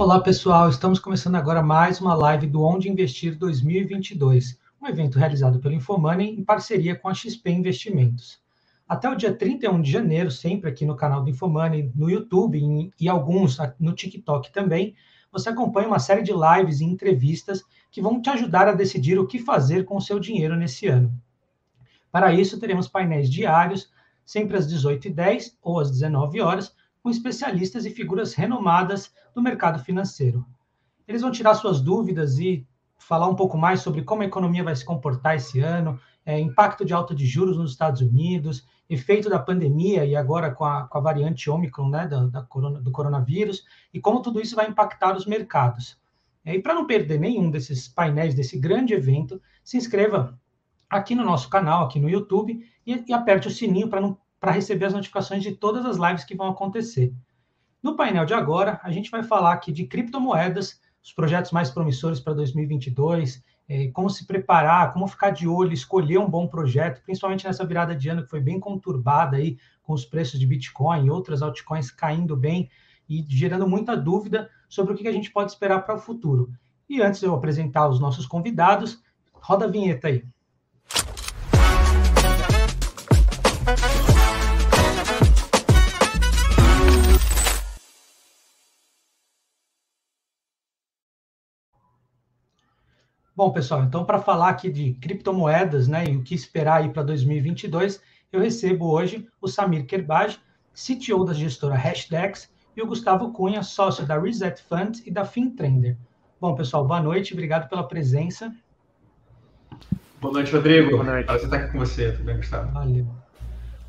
Olá, pessoal. Estamos começando agora mais uma live do Onde Investir 2022, um evento realizado pelo Infomoney em parceria com a XP Investimentos. Até o dia 31 de janeiro, sempre aqui no canal do Infomoney, no YouTube e alguns no TikTok também, você acompanha uma série de lives e entrevistas que vão te ajudar a decidir o que fazer com o seu dinheiro nesse ano. Para isso, teremos painéis diários, sempre às 18h10 ou às 19 horas, com especialistas e figuras renomadas do mercado financeiro. Eles vão tirar suas dúvidas e falar um pouco mais sobre como a economia vai se comportar esse ano, é, impacto de alta de juros nos Estados Unidos, efeito da pandemia e agora com a, com a variante Omicron né, da, da corona, do coronavírus, e como tudo isso vai impactar os mercados. É, e para não perder nenhum desses painéis desse grande evento, se inscreva aqui no nosso canal, aqui no YouTube, e, e aperte o sininho para não para receber as notificações de todas as lives que vão acontecer. No painel de agora, a gente vai falar aqui de criptomoedas, os projetos mais promissores para 2022, é, como se preparar, como ficar de olho, escolher um bom projeto, principalmente nessa virada de ano que foi bem conturbada aí, com os preços de Bitcoin e outras altcoins caindo bem e gerando muita dúvida sobre o que a gente pode esperar para o futuro. E antes de eu apresentar os nossos convidados, roda a vinheta aí. Bom, pessoal, então para falar aqui de criptomoedas, né, e o que esperar aí para 2022, eu recebo hoje o Samir Kerbaj, CTO da gestora Hashdex, e o Gustavo Cunha, sócio da Reset Fund e da FinTrender. Bom, pessoal, boa noite, obrigado pela presença. Boa noite, Rodrigo. Boa noite. Prazer estar aqui com você, tudo bem, Gustavo? Valeu.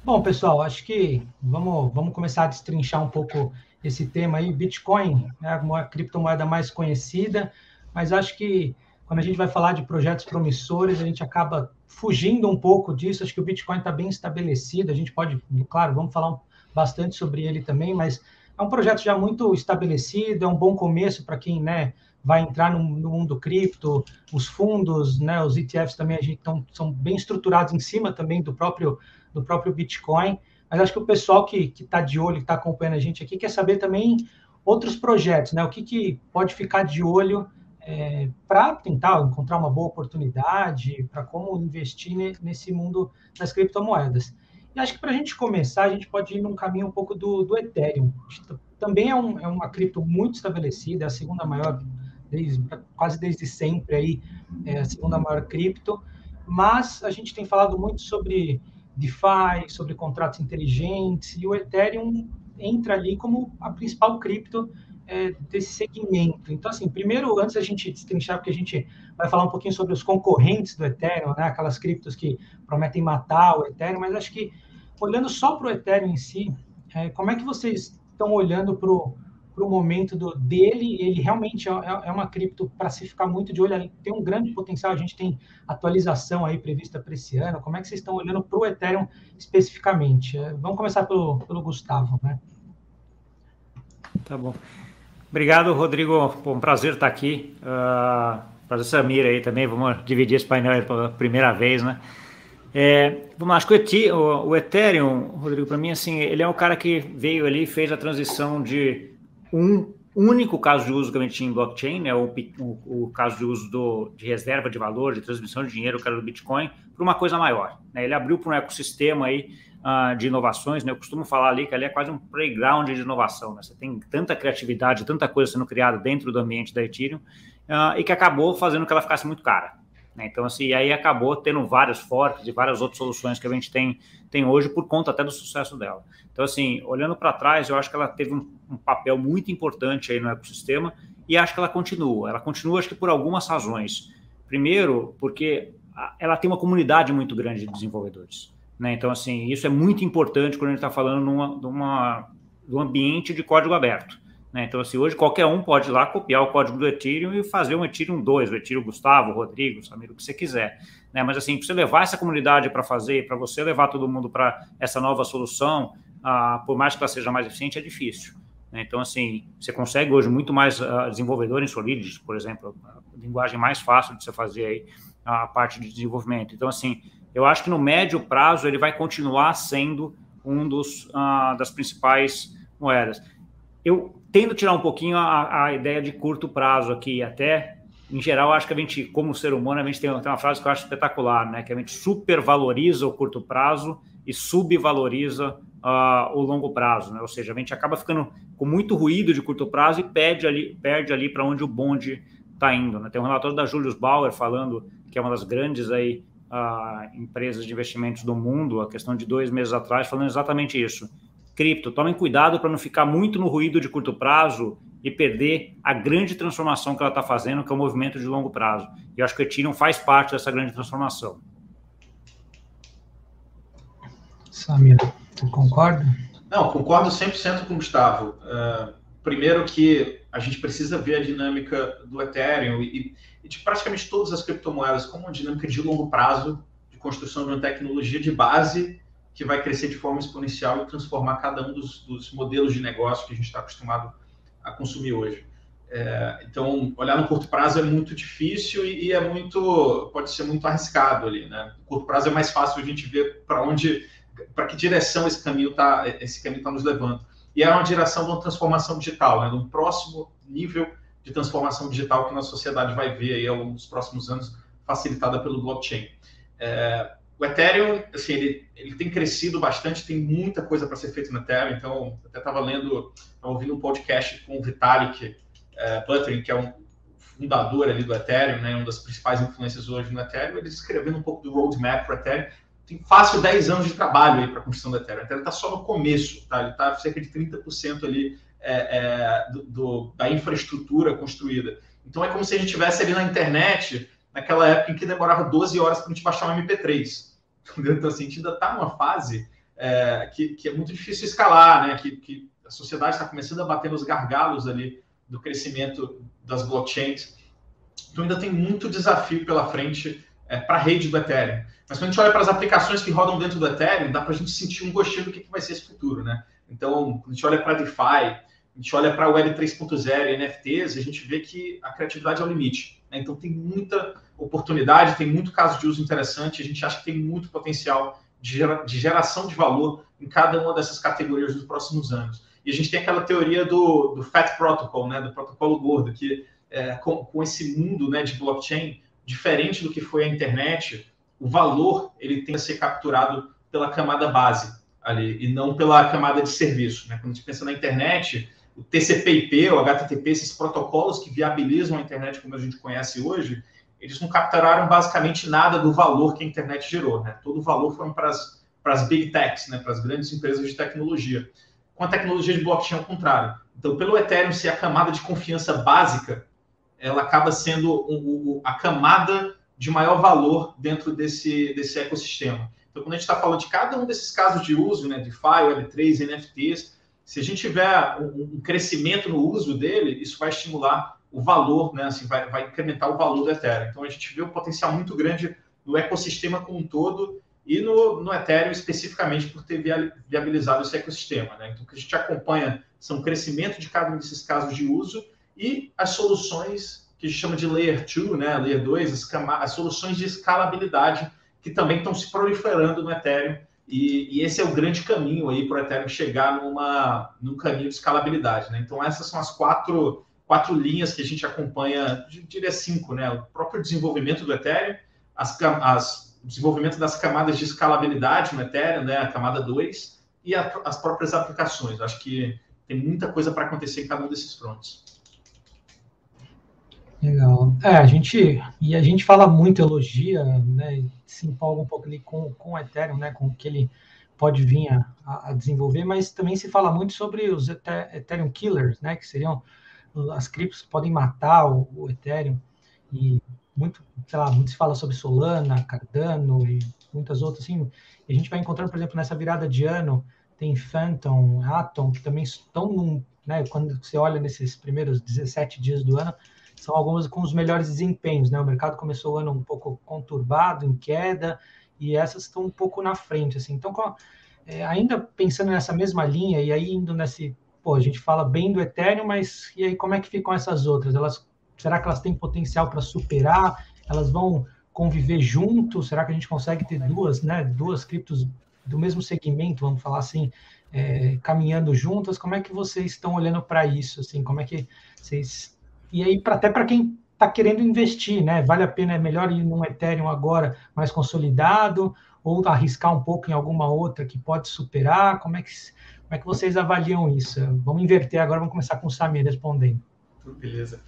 Bom, pessoal, acho que vamos, vamos começar a destrinchar um pouco esse tema aí. Bitcoin é a criptomoeda mais conhecida, mas acho que quando a gente vai falar de projetos promissores, a gente acaba fugindo um pouco disso. Acho que o Bitcoin está bem estabelecido. A gente pode, claro, vamos falar bastante sobre ele também, mas é um projeto já muito estabelecido, é um bom começo para quem né, vai entrar no, no, mundo cripto. Os fundos, né, os ETFs também a gente tão, são bem estruturados em cima também do próprio, do próprio Bitcoin. Mas acho que o pessoal que está de olho, que está acompanhando a gente aqui, quer saber também outros projetos, né? O que, que pode ficar de olho é, para tentar encontrar uma boa oportunidade, para como investir nesse mundo das criptomoedas. E acho que para a gente começar, a gente pode ir num caminho um pouco do, do Ethereum. Também é, um, é uma cripto muito estabelecida, é a segunda maior, desde, quase desde sempre, aí, é a segunda maior cripto, mas a gente tem falado muito sobre DeFi, sobre contratos inteligentes, e o Ethereum entra ali como a principal cripto é, desse segmento. Então, assim, primeiro, antes da gente destrinchar, porque a gente vai falar um pouquinho sobre os concorrentes do Ethereum, né, aquelas criptos que prometem matar o Ethereum, mas acho que, olhando só para o Ethereum em si, é, como é que vocês estão olhando para o momento do, dele? Ele realmente é, é, é uma cripto para se ficar muito de olho, tem um grande potencial, a gente tem atualização aí prevista para esse ano. Como é que vocês estão olhando para o Ethereum especificamente? É, vamos começar pelo, pelo Gustavo, né? Tá bom. Obrigado, Rodrigo. Um prazer estar aqui. Uh, prazer Samir aí também. Vamos dividir esse painel pela primeira vez, né? É, vamos, acho que o, o Ethereum, Rodrigo, para mim, assim, ele é o cara que veio ali e fez a transição de um único caso de uso que a gente tinha em blockchain, né, o, o, o caso de uso do, de reserva de valor, de transmissão de dinheiro, que era do Bitcoin, para uma coisa maior. Né? Ele abriu para um ecossistema aí uh, de inovações, né? Eu costumo falar ali que ali é quase um playground de inovação, né? Você tem tanta criatividade, tanta coisa sendo criada dentro do ambiente da Ethereum uh, e que acabou fazendo que ela ficasse muito cara. Né? Então, assim, aí acabou tendo vários forks e várias outras soluções que a gente tem, tem hoje por conta até do sucesso dela. Então, assim, olhando para trás, eu acho que ela teve um, um, papel muito importante aí no ecossistema e acho que ela continua. Ela continua, acho que por algumas razões. Primeiro, porque ela tem uma comunidade muito grande de desenvolvedores. Né? Então, assim, isso é muito importante quando a gente está falando numa, numa, um ambiente de código aberto. Né? Então, assim, hoje qualquer um pode ir lá copiar o código do Ethereum e fazer um Ethereum 2, o Ethereum Gustavo, Rodrigo, Samir, o que você quiser. Né? Mas, assim, para você levar essa comunidade para fazer, para você levar todo mundo para essa nova solução, ah, por mais que ela seja mais eficiente, é difícil. Né? Então, assim, você consegue hoje muito mais uh, desenvolvedor em Solidity, por exemplo, a linguagem mais fácil de você fazer aí a parte de desenvolvimento. Então, assim, eu acho que no médio prazo ele vai continuar sendo um dos uh, das principais moedas. eu tendo tirar um pouquinho a, a ideia de curto prazo aqui, até em geral, acho que a gente, como ser humano, a gente tem, tem uma frase que eu acho espetacular, né? Que a gente supervaloriza o curto prazo e subvaloriza uh, o longo prazo, né? Ou seja, a gente acaba ficando com muito ruído de curto prazo e perde ali, perde ali para onde o bonde está indo. Né? Tem um relatório da Julius Bauer falando que é uma das grandes aí empresas de investimentos do mundo, a questão de dois meses atrás, falando exatamente isso. Cripto, tomem cuidado para não ficar muito no ruído de curto prazo e perder a grande transformação que ela está fazendo, que é o movimento de longo prazo. E eu acho que o Ethereum faz parte dessa grande transformação. Samir, você concorda? Não, concordo 100% com o Gustavo. Uh, primeiro que a gente precisa ver a dinâmica do Ethereum e, e de praticamente todas as criptomoedas como uma dinâmica de longo prazo, de construção de uma tecnologia de base que vai crescer de forma exponencial e transformar cada um dos, dos modelos de negócio que a gente está acostumado a consumir hoje. É, então, olhar no curto prazo é muito difícil e, e, é muito, pode ser muito arriscado ali, né? No curto prazo é mais fácil a gente ver para onde, para que direção esse caminho está, esse caminho está nos levando. E é uma direção de uma transformação digital, né? Um próximo nível de transformação digital que a nossa sociedade vai ver aí ao longo dos próximos anos, facilitada pelo blockchain. É, o Ethereum, assim, ele, ele tem crescido bastante, tem muita coisa para ser feita no Ethereum. Então, até estava lendo, estava ouvindo um podcast com o Vitalik é, Buterin, que é um fundador ali do Ethereum, né, uma das principais influências hoje no Ethereum, ele escrevendo um pouco do roadmap para o Ethereum. Tem fácil 10 anos de trabalho aí para a construção do Ethereum. O Ethereum está só no começo, tá? ele está cerca de 30% ali é, é, do, do, da infraestrutura construída. Então, é como se a gente estivesse ali na internet, naquela época em que demorava 12 horas para a gente baixar um MP3 Entendeu? Então, assim, a gente ainda está numa fase é, que, que, é muito difícil escalar, né? Que, que a sociedade está começando a bater nos gargalos ali do crescimento das blockchains. Então, ainda tem muito desafio pela frente é, para a rede do Ethereum. Mas quando a gente olha para as aplicações que rodam dentro do Ethereum, dá para a gente sentir um gostinho do que, que vai ser esse futuro, né? Então, quando a gente olha para DeFi, a gente olha para a Web 3.0 e NFTs, a gente vê que a criatividade é o limite. Né? Então, tem muita oportunidade, tem muito caso de uso interessante, a gente acha que tem muito potencial de, gera, de geração de valor em cada uma dessas categorias nos próximos anos. E a gente tem aquela teoria do, do FAT Protocol, né, do protocolo gordo, que é, com, com, esse mundo né, de blockchain, diferente do que foi a internet, o valor ele tem a ser capturado pela camada base ali, e não pela camada de serviço. Né? Quando a gente pensa na internet, o TCP/IP, o HTTP, esses protocolos que viabilizam a internet como a gente conhece hoje, eles não capturaram basicamente nada do valor que a internet gerou, né? Todo o valor foi para as para as big techs, né? Para as grandes empresas de tecnologia. Com a tecnologia de blockchain ao contrário. Então, pelo Ethereum ser a camada de confiança básica, ela acaba sendo o, o, a camada de maior valor dentro desse, desse ecossistema. Então, quando a gente está falando de cada um desses casos de uso, né, DeFi, Web3, NFTs, se a gente tiver um, crescimento no uso dele, isso vai estimular o valor, né? Assim, vai, vai incrementar o valor do Ethereum. Então a gente vê um potencial muito grande no ecossistema como um todo e no, no Ethereum especificamente por ter viabilizado esse ecossistema. Né? Então o que a gente acompanha são o crescimento de cada um desses casos de uso e as soluções que a gente chama de Layer 2, né? Layer 2, as, as soluções de escalabilidade que também estão se proliferando no Ethereum. E, e, esse é o grande caminho aí para o Ethereum chegar numa, num caminho de escalabilidade. Né? Então, essas são as quatro quatro linhas que a gente acompanha, diria cinco, né? O próprio desenvolvimento do Ethereum, as, as, o desenvolvimento das camadas de escalabilidade no Ethereum, né? A camada 2, e a, as próprias aplicações. Acho que tem muita coisa para acontecer em cada um desses fronts. Legal. É, a gente e a gente fala muito, elogia, né? Se empolga um pouco ali com, com o Ethereum, né? Com o que ele pode vir a, a desenvolver, mas também se fala muito sobre os Ethereum Killers, né? Que seriam as criptos podem matar o, o Ethereum e muito, sei lá, muito se fala sobre Solana, Cardano e muitas outras, assim, a gente vai encontrando, por exemplo, nessa virada de ano, tem Phantom, Atom, que também estão num, né, quando você olha nesses primeiros 17 dias do ano, são algumas com os melhores desempenhos, né, o mercado começou o ano um pouco conturbado, em queda, e essas estão um pouco na frente, assim, então, é, ainda pensando nessa mesma linha, e aí indo nesse pô, a gente fala bem do Ethereum, mas e aí como é que ficam essas outras? Elas, será que elas têm potencial para superar? Elas vão conviver juntos? Será que a gente consegue ter duas, né, duas criptos do mesmo segmento, vamos falar assim, é, caminhando juntas, como é que vocês estão olhando para isso? Assim, como é que vocês. E aí, pra, até para quem está querendo investir, né? Vale a pena, é melhor ir num Ethereum agora mais consolidado, ou arriscar um pouco em alguma outra que pode superar? Como é que, como é que vocês avaliam isso? Vamos inverter agora, vamos começar com o Samir respondendo. Beleza.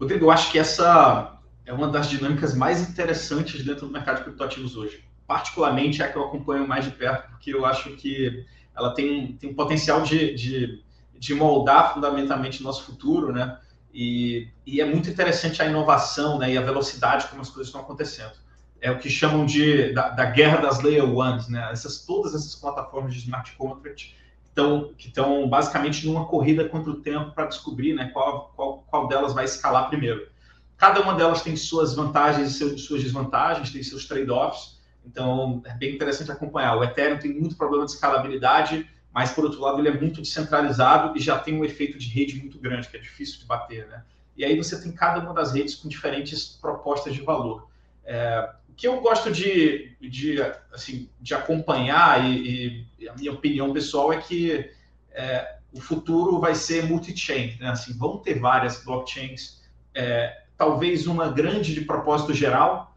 Rodrigo, eu acho que essa é uma das dinâmicas mais interessantes dentro do mercado de criptoativos hoje. Particularmente é a que eu acompanho mais de perto, porque eu acho que ela tem, tem um potencial de, de, de moldar fundamentalmente o nosso futuro, né? E, e, é muito interessante a inovação né, e a velocidade como as coisas estão acontecendo. É o que chamam de da, da guerra das layer ones, né? Essas, todas essas plataformas de smart contract estão que estão basicamente numa corrida contra o tempo para descobrir né, qual, qual, qual delas vai escalar primeiro. Cada uma delas tem suas vantagens e suas desvantagens, tem seus trade-offs. Então, é bem interessante acompanhar. O Ethereum tem muito problema de escalabilidade, mas, por outro lado, ele é muito descentralizado e já tem um efeito de rede muito grande, que é difícil de bater. Né? E aí você tem cada uma das redes com diferentes propostas de valor. É, o que eu gosto de, de, assim, de acompanhar, e, e, a minha opinião pessoal, é que é, o futuro vai ser multi-chain. Né? Assim, vão ter várias blockchains, é, talvez uma grande de propósito geral,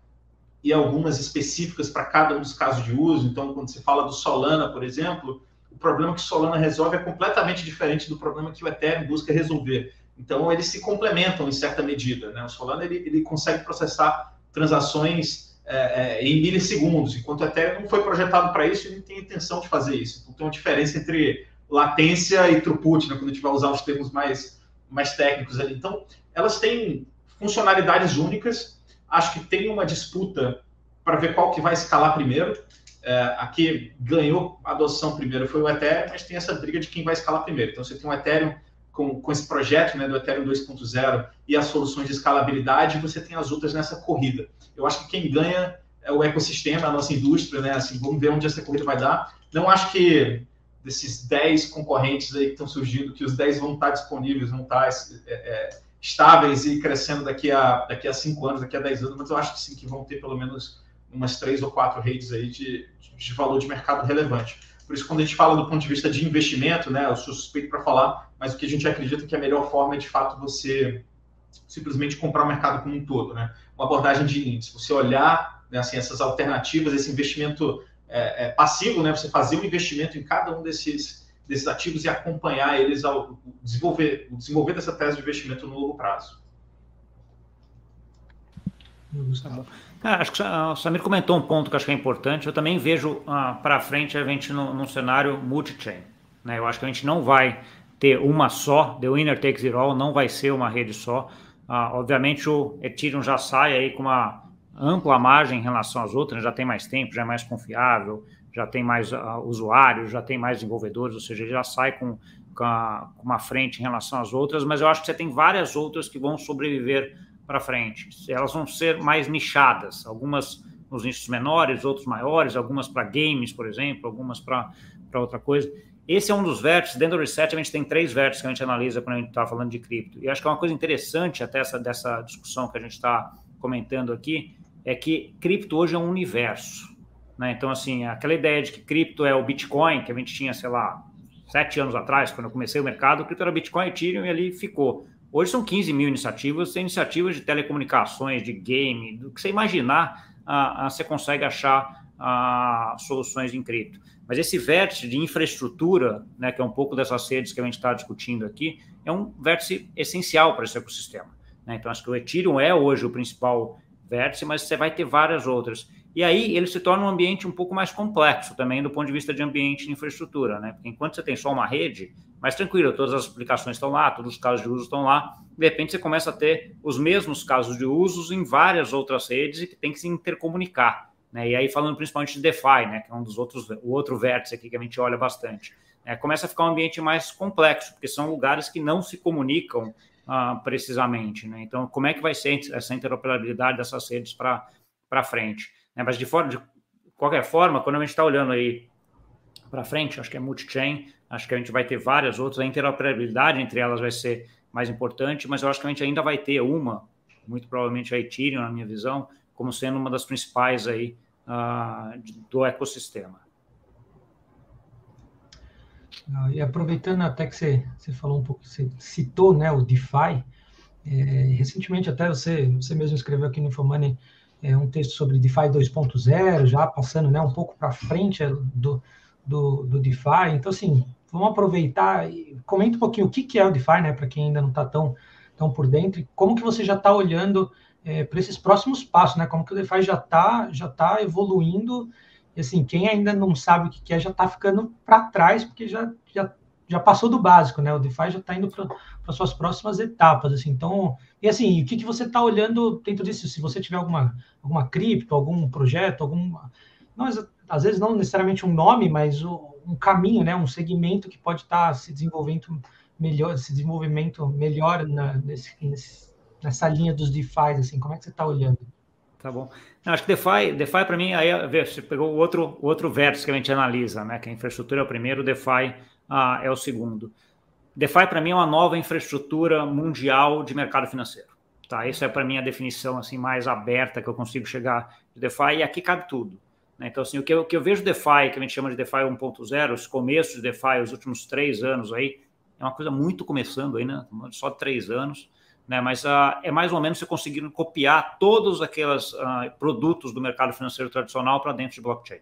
e algumas específicas para cada um dos casos de uso. Então, quando se fala do Solana, por exemplo, problema que Solana resolve é completamente diferente do problema que o Ethereum busca resolver. Então, eles se complementam em certa medida. Né? O Solana ele, ele consegue processar transações é, é, em milissegundos, enquanto o Ethereum não foi projetado para isso e não tem intenção de fazer isso. Então, tem uma diferença entre latência e throughput, né? quando a gente vai usar os termos mais, mais técnicos ali. Então, elas têm funcionalidades únicas, Acho que tem uma disputa para ver qual que vai escalar primeiro. É, aqui ganhou a adoção primeiro foi o Ethereum, mas tem essa briga de quem vai escalar primeiro. Então você tem um Ethereum com, com esse projeto né, do Ethereum 2.0 e as soluções de escalabilidade, e você tem as outras nessa corrida. Eu acho que quem ganha é o ecossistema, a nossa indústria, né? Assim, vamos ver onde essa corrida vai dar. Não acho que desses 10 concorrentes aí que estão surgindo, que os 10 vão estar disponíveis, vão estar é, é, estáveis e crescendo daqui a, daqui a cinco anos, daqui a dez anos, mas eu acho que sim, que vão ter pelo menos umas três ou quatro redes aí de, de valor de mercado relevante. Por isso, quando a gente fala do ponto de vista de investimento, né, eu sou suspeito para falar, mas o que a gente acredita que a melhor forma é, de fato, você simplesmente comprar o mercado como um todo, né? Uma abordagem de índice, você olhar né, assim, essas alternativas, esse investimento é, é, passivo, né? Você fazer um investimento em cada um desses desses ativos e acompanhar eles ao desenvolver, desenvolver dessa tese de investimento no longo prazo. Ah, acho que o Samir comentou um ponto que acho que é importante. Eu também vejo ah, para frente a gente no, num cenário multi-chain. Né? Eu acho que a gente não vai ter uma só, the winner takes it all, não vai ser uma rede só. Ah, obviamente o Ethereum já sai aí com uma ampla margem em relação às outras, já tem mais tempo, já é mais confiável, já tem mais uh, usuários, já tem mais desenvolvedores, ou seja, já sai com, com, a, com, uma frente em relação às outras, mas eu acho que você tem várias outras que vão sobreviver para frente. Elas vão ser mais nichadas, algumas nos nichos menores, outros maiores, algumas para games, por exemplo, algumas para outra coisa. Esse é um dos vértices. Dentro do Reset, a gente tem três vértices que a gente analisa quando a gente está falando de cripto. E acho que é uma coisa interessante até essa, dessa discussão que a gente está comentando aqui, é que cripto hoje é um universo. Né? Então, assim, aquela ideia de que cripto é o Bitcoin, que a gente tinha, sei lá, sete anos atrás, quando eu comecei o mercado, o cripto era Bitcoin, Ethereum e ali ficou. Hoje são 15 mil iniciativas, tem iniciativas de telecomunicações, de game, do que você imaginar, ah, ah, você consegue achar ah, soluções em cripto. Mas esse vértice de infraestrutura, né, que é um pouco dessas redes que a gente está discutindo aqui, é um vértice essencial para esse ecossistema. Né? Então, acho que o Ethereum é hoje o principal vértice, mas você vai ter várias outras. E aí ele se torna um ambiente um pouco mais complexo também do ponto de vista de ambiente de infraestrutura, né? Porque enquanto você tem só uma rede, mais tranquilo, todas as aplicações estão lá, todos os casos de uso estão lá, de repente você começa a ter os mesmos casos de usos em várias outras redes e que tem que se intercomunicar. Né? E aí falando principalmente de DeFi, né? que é um dos outros, o outro vértice aqui que a gente olha bastante. É, começa a ficar um ambiente mais complexo, porque são lugares que não se comunicam ah, precisamente. Né? Então, como é que vai ser essa interoperabilidade dessas redes para frente? Né? Mas de, forma, de qualquer forma, quando a gente está olhando aí para frente, acho que é multi-chain, acho que a gente vai ter várias outras, a interoperabilidade entre elas vai ser mais importante, mas eu acho que a gente ainda vai ter uma, muito provavelmente a Ethereum, na minha visão, como sendo uma das principais aí uh, do ecossistema. Ah, e aproveitando até que você, você falou um pouco, você citou né, o DeFi, é, recentemente até você, você mesmo escreveu aqui no Infomoney é, um texto sobre DeFi 2.0, já passando né, um pouco para frente do, do, do, DeFi. Então, assim, vamos aproveitar e comenta um pouquinho o que, que é o DeFi, né, para quem ainda não está tão, tão por dentro, e como que você já está olhando é, para esses próximos passos, né, como que o DeFi já está já tá evoluindo, e assim, quem ainda não sabe o que, que é já está ficando para trás, porque já, já já passou do básico, né? O DeFi já está indo para suas próximas etapas, assim. Então, e assim, o que, que você está olhando dentro disso? Se você tiver alguma, alguma cripto, algum projeto, algum. Não, às vezes não necessariamente um nome, mas um caminho, né? Um segmento que pode estar tá se desenvolvendo melhor, esse desenvolvimento melhor na, nesse, nessa linha dos DeFi, assim. Como é que você está olhando? Tá bom. Não, acho que DeFi, DeFi para mim, aí você pegou o outro, outro verso que a gente analisa, né? Que a infraestrutura é o primeiro, o DeFi ah, é o segundo. DeFi, para mim, é uma nova infraestrutura mundial de mercado financeiro. Tá? Essa é, para mim, a definição assim, mais aberta que eu consigo chegar de DeFi, e aqui cabe tudo. Né? Então, assim, o que, eu, o que eu vejo DeFi, que a gente chama de DeFi 1.0, os começos de DeFi, os últimos três anos aí, é uma coisa muito começando aí, né? Só três anos. Né, mas uh, é mais ou menos você conseguindo copiar todos aqueles uh, produtos do mercado financeiro tradicional para dentro de blockchain.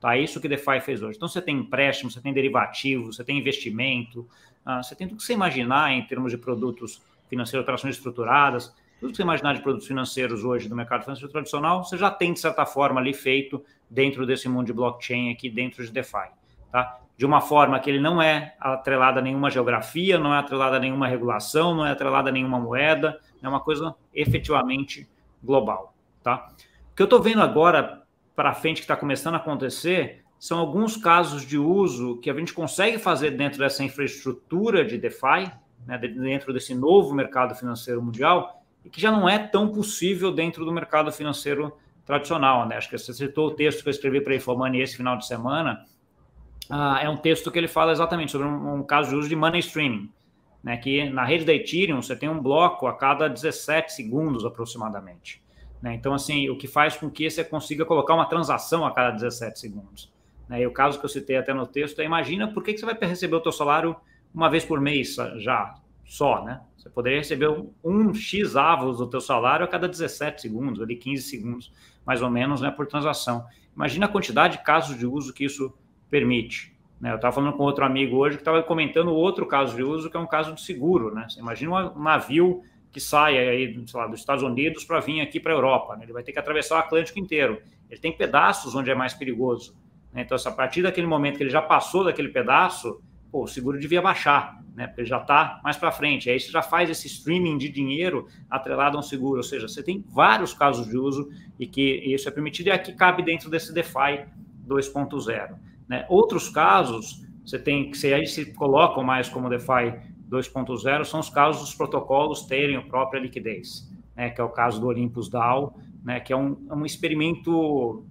Tá? É isso que DeFi fez hoje. Então, você tem empréstimo, você tem derivativo, você tem investimento, uh, você tem tudo que você imaginar em termos de produtos financeiros, operações estruturadas, tudo que você imaginar de produtos financeiros hoje do mercado financeiro tradicional, você já tem, de certa forma, ali feito dentro desse mundo de blockchain aqui dentro de DeFi. Tá? De uma forma que ele não é atrelado a nenhuma geografia, não é atrelado a nenhuma regulação, não é atrelado a nenhuma moeda, é uma coisa efetivamente global. Tá? O que eu estou vendo agora, para frente que está começando a acontecer são alguns casos de uso que a gente consegue fazer dentro dessa infraestrutura de DeFi, né, dentro desse novo mercado financeiro mundial, e que já não é tão possível dentro do mercado financeiro tradicional. Né? Acho que você citou o texto que eu escrevi para a Infomani esse final de semana. Ah, é um texto que ele fala exatamente sobre um, um caso de uso de money streaming, né, que na rede da Ethereum você tem um bloco a cada 17 segundos aproximadamente. Né? Então, assim, o que faz com que você consiga colocar uma transação a cada 17 segundos. Né? E o caso que eu citei até no texto é, imagina por que, que você vai receber o teu salário uma vez por mês já, só, né? Você poderia receber um X avos do teu salário a cada 17 segundos, ali 15 segundos, mais ou menos, né, por transação. Imagina a quantidade de casos de uso que isso permite. Né? Eu estava falando com outro amigo hoje que estava comentando outro caso de uso, que é um caso de seguro, né? Você imagina um navio que sai aí, lá, dos Estados Unidos para vir aqui para a Europa. Né? Ele vai ter que atravessar o Atlântico inteiro. Ele tem pedaços onde é mais perigoso. Né? Então, a partir daquele momento que ele já passou daquele pedaço, pô, o seguro devia baixar, né? Porque já está mais para frente. Aí você já faz esse streaming de dinheiro atrelado a um seguro. Ou seja, você tem vários casos de uso e que isso é permitido e aqui cabe dentro desse DeFi 2.0. Né? Outros casos, você tem que aí se colocam mais como DeFi 2.0 são os casos dos protocolos terem a própria liquidez, né, que é o caso do Olympus DAO, né, que é um, é um experimento,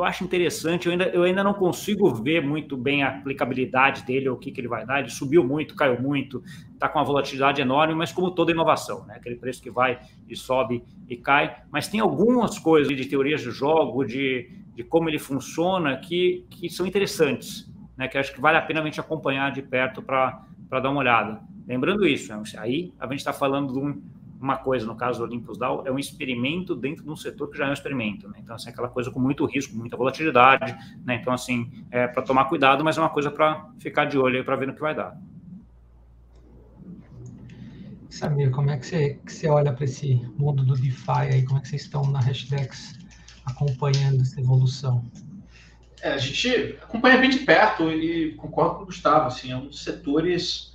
eu acho interessante, eu ainda, eu ainda não consigo ver muito bem a aplicabilidade dele, ou o que, que ele vai dar, ele subiu muito, caiu muito, está com uma volatilidade enorme, mas como toda inovação, né, aquele preço que vai e sobe e cai, mas tem algumas coisas de teorias de jogo, de, de como ele funciona, que, que são interessantes, né, que acho que vale a pena a gente acompanhar de perto para dar uma olhada. Lembrando isso, né? aí a gente está falando de um, uma coisa, no caso do Olympus DAO, é um experimento dentro de um setor que já é um experimento. Né? Então, assim, aquela coisa com muito risco, muita volatilidade. Né? Então, assim, é para tomar cuidado, mas é uma coisa para ficar de olho aí para ver no que vai dar. Samir, como é que você, que você olha para esse mundo do DeFi aí? Como é que vocês estão na Hashdex acompanhando essa evolução? É, a gente acompanha bem de perto e concordo com o Gustavo. Assim, é um dos setores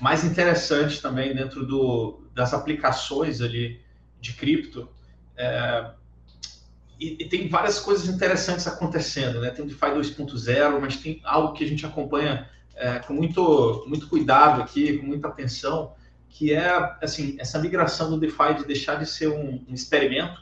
mais interessantes também dentro do, das aplicações ali de cripto. É, e, e, tem várias coisas interessantes acontecendo, né? Tem o DeFi 2.0, mas tem algo que a gente acompanha é, com muito, muito cuidado aqui, com muita atenção, que é assim essa migração do DeFi de deixar de ser um, um experimento,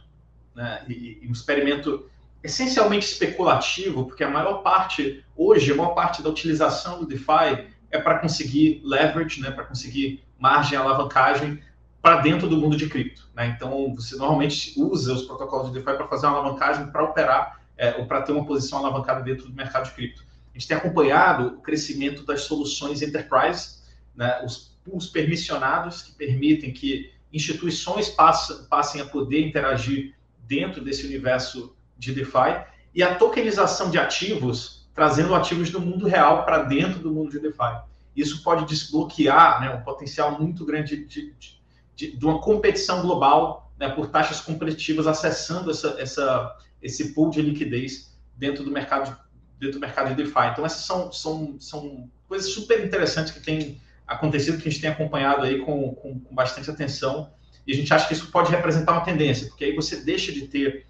né? E, e um experimento essencialmente especulativo, porque a maior parte hoje, a maior parte da utilização do DeFi é para conseguir leverage, né, para conseguir margem, alavancagem para dentro do mundo de cripto. Né? Então, você normalmente usa os protocolos de DeFi para fazer uma alavancagem para operar é, ou para ter uma posição alavancada dentro do mercado de cripto. a gente tem acompanhado o crescimento das soluções enterprise, né, os pools permissionados que permitem que instituições passem, passem a poder interagir dentro desse universo de DeFi e a tokenização de ativos, trazendo ativos do mundo real para dentro do mundo de DeFi. Isso pode desbloquear né, um potencial muito grande de, de, de, de uma competição global né, por taxas competitivas acessando essa, essa, esse pool de liquidez dentro do mercado dentro do mercado de DeFi. Então essas são, são, são coisas super interessantes que têm acontecido, que a gente tem acompanhado aí com, com, com bastante atenção e a gente acha que isso pode representar uma tendência, porque aí você deixa de ter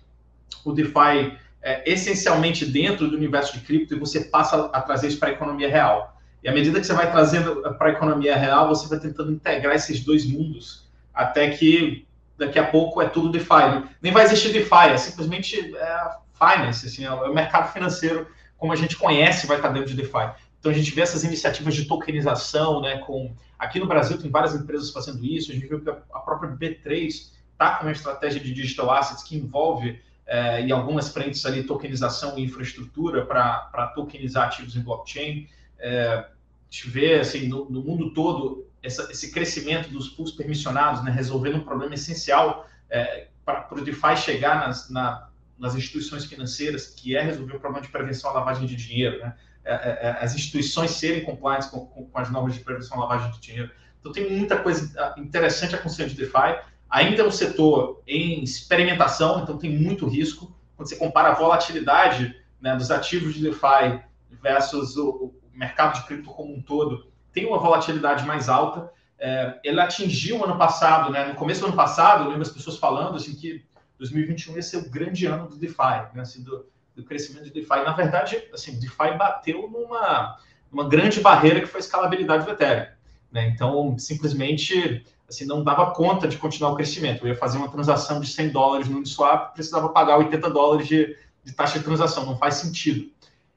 o DeFi é, essencialmente dentro do universo de cripto e você passa a trazer isso para a economia real. E à medida que você vai trazendo para a economia real, você vai tentando integrar esses dois mundos até que daqui a pouco é tudo DeFi. Nem vai existir DeFi, é simplesmente é, finance, assim, é o mercado financeiro como a gente conhece vai estar dentro de DeFi. Então a gente vê essas iniciativas de tokenização, né? Com aqui no Brasil tem várias empresas fazendo isso. A gente viu que a própria B3 está com uma estratégia de digital assets que envolve é, em algumas frentes ali tokenização e infraestrutura para tokenizar ativos em blockchain. É, a gente vê assim no, no mundo todo essa, esse crescimento dos pools permissionados, né? Resolvendo um problema essencial é, para o DeFi chegar nas, na, nas instituições financeiras, que é resolver o problema de prevenção à lavagem de dinheiro, né? É, é, é, as instituições serem compliantes com, com, com, as normas de prevenção à lavagem de dinheiro. Então, tem muita coisa ah, interessante acontecendo de DeFi. Ainda é um setor em experimentação, então tem muito risco. Quando você compara a volatilidade né, dos ativos de DeFi versus o, o, mercado de cripto como um todo, tem uma volatilidade mais alta. É, ele atingiu ano passado, né, no começo do ano passado, eu lembro as pessoas falando assim, que 2021 ia ser o grande ano do DeFi, né? assim, do, do, crescimento de DeFi. Na verdade, assim, o DeFi bateu numa, numa grande barreira que foi a escalabilidade do Ethereum. Né? Então, simplesmente, assim, não dava conta de continuar o crescimento. Eu ia fazer uma transação de 100 dólares no Uniswap, precisava pagar 80 dólares de, de taxa de transação. Não faz sentido.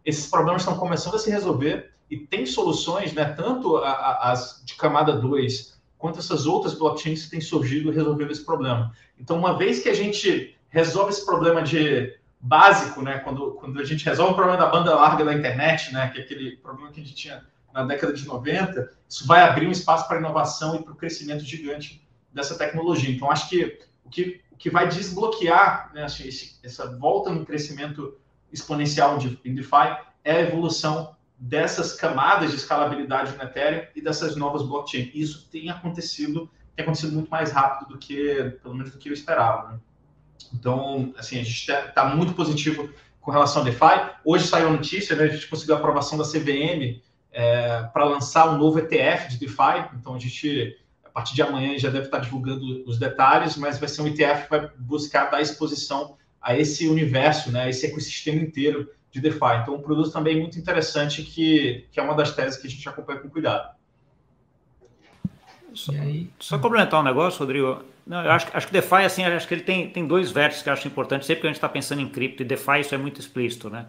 Esses problemas estão começando a se resolver e tem soluções, né, tanto a, a, as de camada 2 quanto essas outras blockchains que têm surgido resolvendo esse problema. Então, uma vez que a gente resolve esse problema de básico, né, quando, quando a gente resolve o problema da banda larga da internet, né, que é aquele problema que a gente tinha na década de 90, isso vai abrir um espaço para inovação e para o crescimento gigante dessa tecnologia. Então, acho que o que, o que vai desbloquear né, esse, essa volta no crescimento exponencial de, em DeFi é a evolução dessas camadas de escalabilidade no Ethereum e dessas novas blockchains. Isso tem acontecido, tem acontecido muito mais rápido do que, pelo menos, do que eu esperava. Né? Então, assim, a gente está tá muito positivo com relação ao DeFi. Hoje saiu a notícia, né, a gente conseguiu a aprovação da CVM é, para lançar um novo ETF de DeFi. Então, a gente, a partir de amanhã, já deve estar divulgando os detalhes, mas vai ser um ETF que vai buscar dar exposição a esse universo, né, esse ecossistema inteiro de DeFi. Então, um produto também muito interessante que, que é uma das teses que a gente acompanha com cuidado. Só, só complementar um negócio, Rodrigo. Não, eu acho, acho que DeFi, assim, acho que ele tem, tem dois vértices que eu acho importantes. Sempre que a gente está pensando em cripto e DeFi, isso é muito explícito, né?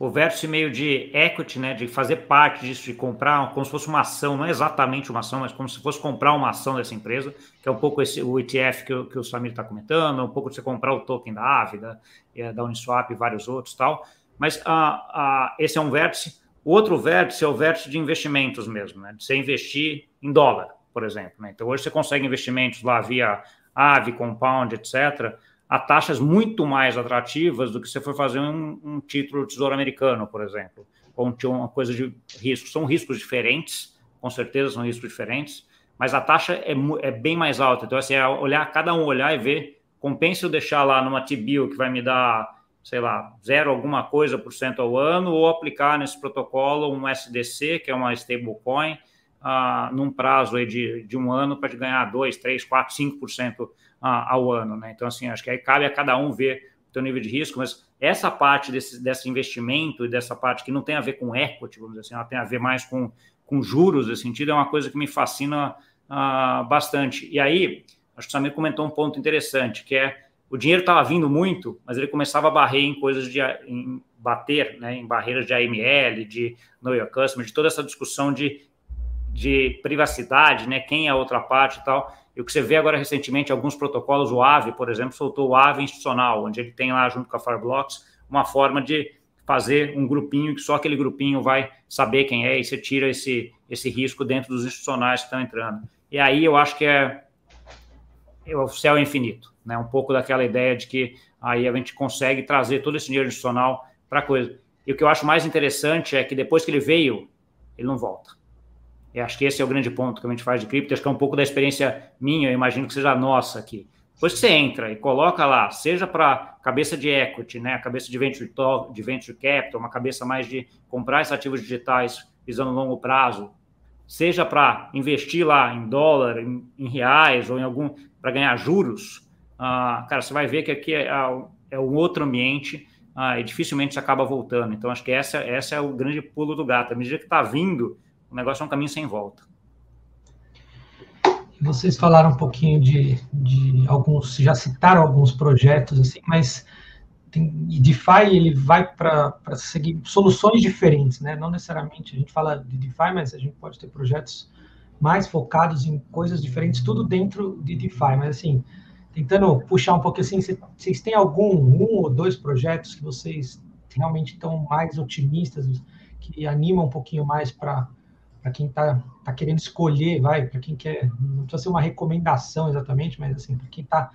O vértice meio de equity, né, de fazer parte disso, de comprar, como se fosse uma ação, não é exatamente uma ação, mas como se fosse comprar uma ação dessa empresa, que é um pouco esse, o ETF que, que o Samir está comentando, um pouco de você comprar o token da Ávida, da, da Uniswap e vários outros tal. Mas ah, esse é um vértice. O outro vértice é o vértice de investimentos mesmo, né? de você investir em dólar, por exemplo. Né? Então, hoje você consegue investimentos lá via AVE, Compound, etc., a taxas muito mais atrativas do que você for fazer um, um título tesouro americano, por exemplo, ou uma coisa de risco. São riscos diferentes, com certeza são riscos diferentes, mas a taxa é, é bem mais alta. Então, assim, é olhar, cada um olhar e ver, compensa eu deixar lá numa T-bill que vai me dar sei lá, zero alguma coisa por cento ao ano, ou aplicar nesse protocolo um SDC, que é uma stablecoin, uh, num prazo aí de, de um ano para ganhar 2, 3, 4, 5% ao ano. Né? Então, assim, acho que aí cabe a cada um ver o seu nível de risco, mas essa parte desse, desse investimento e dessa parte que não tem a ver com equity, vamos dizer assim, ela tem a ver mais com, com juros, nesse sentido, é uma coisa que me fascina uh, bastante. E aí, acho que o Samir comentou um ponto interessante, que é o dinheiro estava vindo muito, mas ele começava a barrer em coisas de em bater, né, em barreiras de AML, de Know Your Customer, de toda essa discussão de, de privacidade, né, quem é a outra parte e tal. E o que você vê agora recentemente, alguns protocolos, o AVE, por exemplo, soltou o AVE institucional, onde ele tem lá, junto com a Fireblocks, uma forma de fazer um grupinho que só aquele grupinho vai saber quem é e você tira esse, esse risco dentro dos institucionais que estão entrando. E aí eu acho que é, é o céu é infinito, né? Um pouco daquela ideia de que aí a gente consegue trazer todo esse dinheiro institucional para coisa. E o que eu acho mais interessante é que depois que ele veio, ele não volta. E acho que esse é o grande ponto que a gente faz de cripto. Acho que é um pouco da experiência minha, eu imagino que seja nossa aqui. Depois que você entra e coloca lá, seja para cabeça de equity, né, a cabeça de venture, de venture capital, uma cabeça mais de comprar esses ativos digitais visando longo prazo, seja para investir lá em dólar, em, em reais ou em algum para ganhar juros, ah, cara, você vai ver que aqui é, é um outro ambiente ah, e dificilmente você acaba voltando. Então, acho que essa, essa é o grande pulo do gato. À medida que está vindo, o negócio é um caminho sem volta. Vocês falaram um pouquinho de, de alguns, já citaram alguns projetos, assim, mas tem, DeFi ele vai para seguir soluções diferentes, né? Não necessariamente a gente fala de DeFi, mas a gente pode ter projetos mais focados em coisas diferentes, tudo dentro de DeFi. Mas assim, tentando puxar um pouco assim, vocês têm algum um ou dois projetos que vocês realmente estão mais otimistas, que animam um pouquinho mais para para quem está tá querendo escolher, vai, para quem quer, não precisa ser uma recomendação exatamente, mas assim, para quem está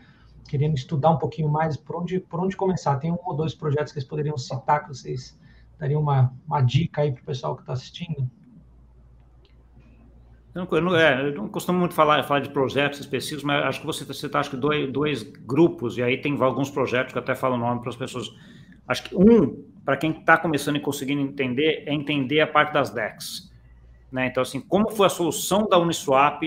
querendo estudar um pouquinho mais, por onde, por onde começar? Tem um ou dois projetos que vocês poderiam citar, que vocês dariam uma, uma dica aí para o pessoal que está assistindo? Eu não, eu, não, é, eu não, costumo muito falar, falar de projetos específicos, mas acho que você está acho que dois, dois grupos, e aí tem alguns projetos que até falo o nome para as pessoas. Acho que um, para quem está começando e conseguindo entender, é entender a parte das DEX. Né? Então, assim, como foi a solução da Uniswap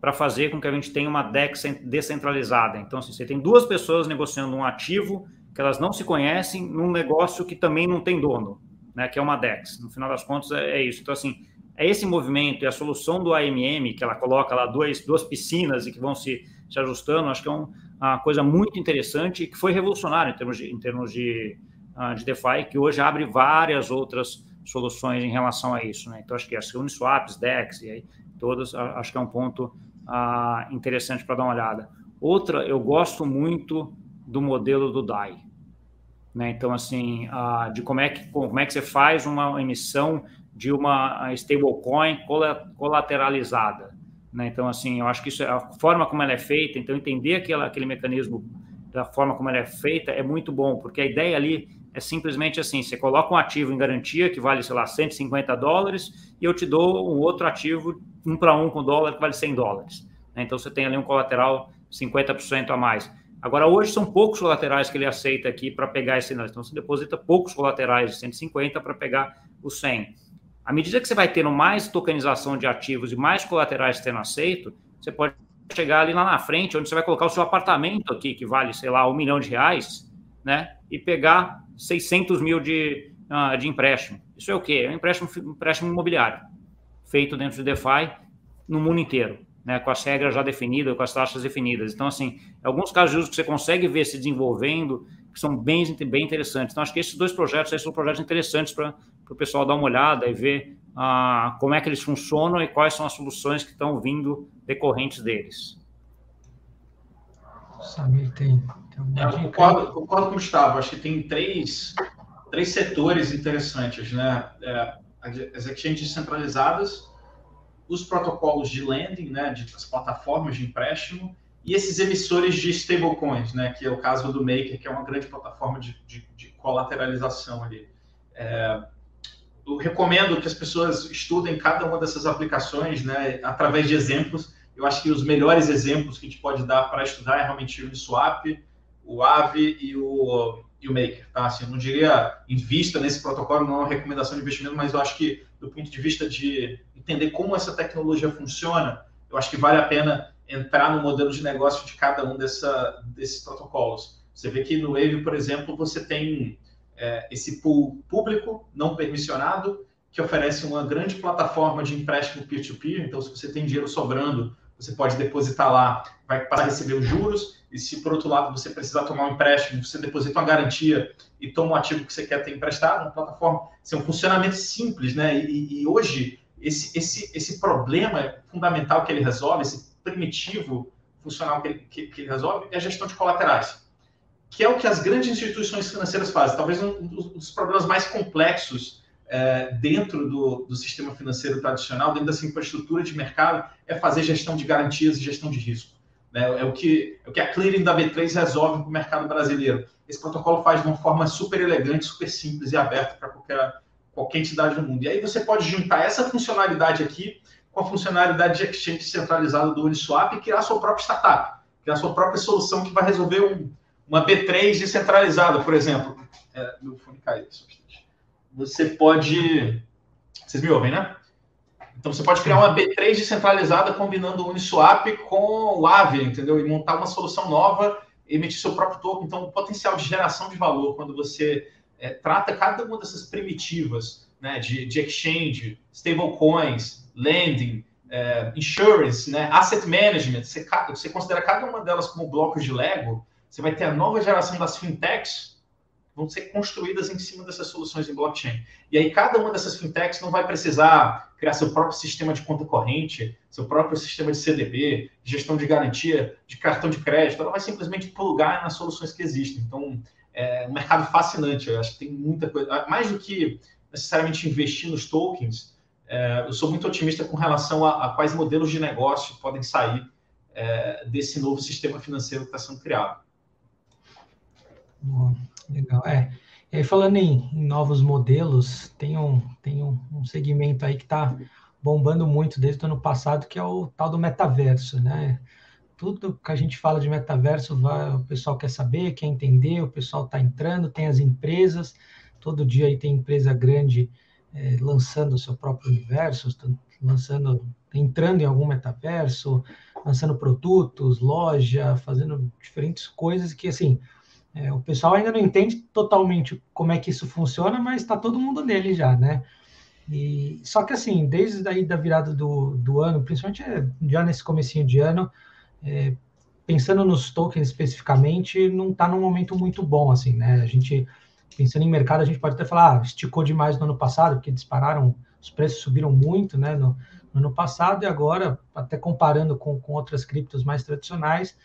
para fazer com que a gente tenha uma DEX descentralizada? Então, assim, você tem duas pessoas negociando um ativo que elas não se conhecem num negócio que também não tem dono, né? que é uma DEX. No final das contas, é, é isso. Então, assim, é esse movimento e a solução do AMM, que ela coloca lá duas, duas piscinas e que vão se, se ajustando, acho que é um, uma coisa muito interessante e que foi revolucionária em termos de, em termos de, uh, de DeFi, que hoje abre várias outras soluções em relação a isso. Né? Então, acho que as Uniswaps, DEX, e aí todas, acho que é um ponto ah, interessante para dar uma olhada. Outra, eu gosto muito do modelo do DAI. Né? Então, assim, ah, de como é, que, como é que você faz uma emissão de uma stablecoin colateralizada. Né? Então, assim, eu acho que isso é a forma como ela é feita, então entender aquela, aquele mecanismo da forma como ela é feita é muito bom, porque a ideia ali é simplesmente assim: você coloca um ativo em garantia que vale, sei lá, 150 dólares, e eu te dou um outro ativo, um para um com dólar, que vale 100 dólares. Né? Então você tem ali um colateral 50% a mais. Agora, hoje são poucos colaterais que ele aceita aqui para pegar esse. Então você deposita poucos colaterais de 150 para pegar o 100. À medida que você vai tendo mais tokenização de ativos e mais colaterais sendo aceito, você pode chegar ali lá na frente, onde você vai colocar o seu apartamento aqui, que vale, sei lá, um milhão de reais, né? E pegar 600 mil de, uh, de empréstimo. Isso é o quê? É um empréstimo, empréstimo imobiliário, feito dentro de DeFi no mundo inteiro, né, com as regras já definidas, com as taxas definidas. Então, assim, alguns casos de uso que você consegue ver se desenvolvendo, que são bem, bem interessantes. Então, acho que esses dois projetos esses são projetos interessantes para o pessoal dar uma olhada e ver uh, como é que eles funcionam e quais são as soluções que estão vindo decorrentes deles. Samir tem é, eu concordo, concordo com o Gustavo. Acho que tem três, três setores interessantes, né? É, as exchanges centralizadas, os protocolos de lending, né, de, as plataformas de empréstimo, e esses emissores de stablecoins, né, que é o caso do Maker, que é uma grande plataforma de, de, de colateralização ali. É, eu recomendo que as pessoas estudem cada uma dessas aplicações, né, através de exemplos. Eu acho que os melhores exemplos que a gente pode dar para estudar é realmente o Uniswap, o AVE e o, e o Maker. Tá? Assim, eu não diria invista nesse protocolo, não é uma recomendação de investimento, mas eu acho que, do ponto de vista de entender como essa tecnologia funciona, eu acho que vale a pena entrar no modelo de negócio de cada um dessa, desses protocolos. Você vê que no Wave, por exemplo, você tem é, esse pool público, não permissionado, que oferece uma grande plataforma de empréstimo peer-to-peer. -peer. Então, se você tem dinheiro sobrando, você pode depositar lá, vai passar a receber os juros e se por outro lado você precisar tomar um empréstimo, você deposita uma garantia e toma um ativo que você quer ter emprestado na plataforma, é um funcionamento simples, né? E, e, hoje esse, esse, esse problema fundamental que ele resolve, esse primitivo funcional que ele, que, que ele resolve, é a gestão de colaterais, que é o que as grandes instituições financeiras fazem. Talvez um dos problemas mais complexos é, dentro do, do, sistema financeiro tradicional, dentro dessa infraestrutura de mercado, é fazer gestão de garantias e gestão de risco. Né? É, o que, é o que a clearing da B3 resolve para o mercado brasileiro. Esse protocolo faz de uma forma super elegante, super simples e aberta para qualquer, qualquer entidade do mundo. E aí você pode juntar essa funcionalidade aqui com a funcionalidade de exchange centralizado do Uniswap e criar sua própria startup, criar sua própria solução que vai resolver um, uma B3 descentralizada, por exemplo. É, meu fone caiu, você pode. Vocês me ouvem, né? Então você pode criar uma B3 descentralizada combinando o Uniswap com o Aave, entendeu? E montar uma solução nova, emitir seu próprio token. Então, o potencial de geração de valor, quando você é, trata cada uma dessas primitivas né, de, de exchange, stablecoins, lending, é, insurance, né, asset management, você, você considera cada uma delas como blocos de Lego, você vai ter a nova geração das fintechs vão ser construídas em cima dessas soluções em blockchain. E aí cada uma dessas fintechs não vai precisar criar seu próprio sistema de conta corrente, seu próprio sistema de CDB, gestão de garantia, de cartão de crédito, ela vai simplesmente plugar nas soluções que existem. Então, é um mercado fascinante, eu acho que tem muita coisa, mais do que necessariamente investir nos tokens, é, eu sou muito otimista com relação a, a quais modelos de negócio podem sair é, desse novo sistema financeiro que está sendo criado. Bom. Legal, é. E aí, falando em, em, novos modelos, tem um, tem um, um segmento aí que está bombando muito desde o ano passado, que é o tal do metaverso, né? Tudo que a gente fala de metaverso, vai, o pessoal quer saber, quer entender, o pessoal está entrando, tem as empresas, todo dia aí tem empresa grande é, lançando o seu próprio universo, lançando, entrando em algum metaverso, lançando produtos, loja, fazendo diferentes coisas que, assim, é, o pessoal ainda não entende totalmente como é que isso funciona, mas está todo mundo nele já, né? E, só que assim, desde aí da virada do, do ano, principalmente é, já nesse comecinho de ano, é, pensando nos tokens especificamente, não está num momento muito bom, assim, né? A gente, pensando em mercado, a gente pode até falar, ah, esticou demais no ano passado, porque dispararam, os preços subiram muito, né, no, no ano passado, e agora, até comparando com, com outras criptos mais tradicionais,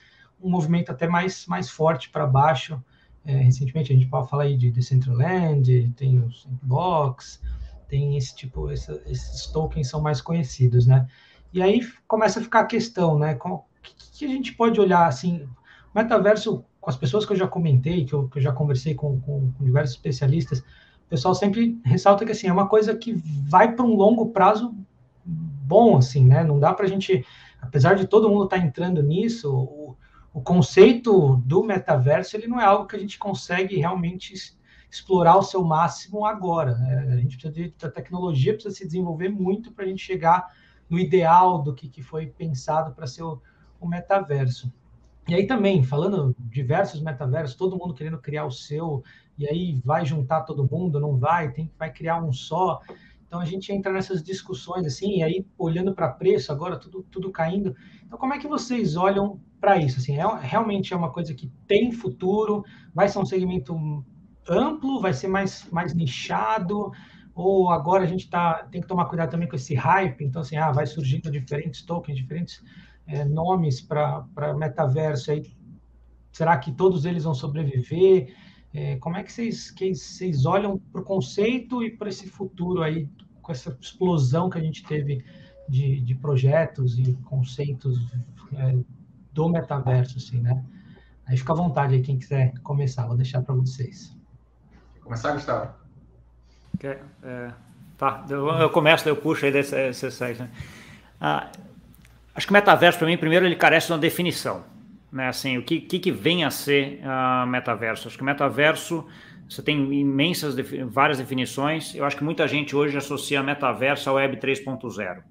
um movimento até mais, mais forte para baixo. É, recentemente a gente pode falar aí de Decentraland, tem o Sandbox, tem esse tipo, essa, esses tokens são mais conhecidos, né? E aí começa a ficar a questão, né? O que, que, a gente pode olhar assim? Metaverso, com as pessoas que eu já comentei, que eu, que eu já conversei com, com, com diversos especialistas, o pessoal sempre ressalta que assim é uma coisa que vai para um longo prazo bom, assim, né? Não dá para a gente, apesar de todo mundo estar tá entrando nisso, o conceito do metaverso ele não é algo que a gente consegue realmente explorar ao seu máximo agora. Né? A gente precisa de, a tecnologia precisa se desenvolver muito para a gente chegar no ideal do que, que foi pensado para ser o, o, metaverso. E aí também, falando diversos metaversos, todo mundo querendo criar o seu, e aí vai juntar todo mundo, não vai, tem vai criar um só. Então a gente entra nessas discussões assim, e aí olhando para preço, agora tudo, tudo caindo. Então, como é que vocês olham para isso? Assim, é, realmente é uma coisa que tem futuro? Vai ser um segmento amplo? Vai ser mais, mais nichado? Ou agora a gente tá, tem que tomar cuidado também com esse hype? Então, assim, ah, vai surgindo diferentes tokens, diferentes é, nomes para metaverso. Aí, será que todos eles vão sobreviver? É, como é que vocês, que vocês olham para o conceito e para esse futuro aí, com essa explosão que a gente teve de, de projetos e conceitos é, do metaverso, assim, né? Aí fica à vontade aí, quem quiser começar, vou deixar para vocês. Começar, Gustavo? Okay, é, tá, eu, eu, começo, eu puxo aí desse, site. Né? Ah, acho que o metaverso, para mim, primeiro, ele carece de uma definição. Né? Assim, o que, que, que vem a ser uh, metaverso? Acho que metaverso, você tem imensas, várias definições. Eu acho que muita gente hoje associa metaverso ao Web 3.0.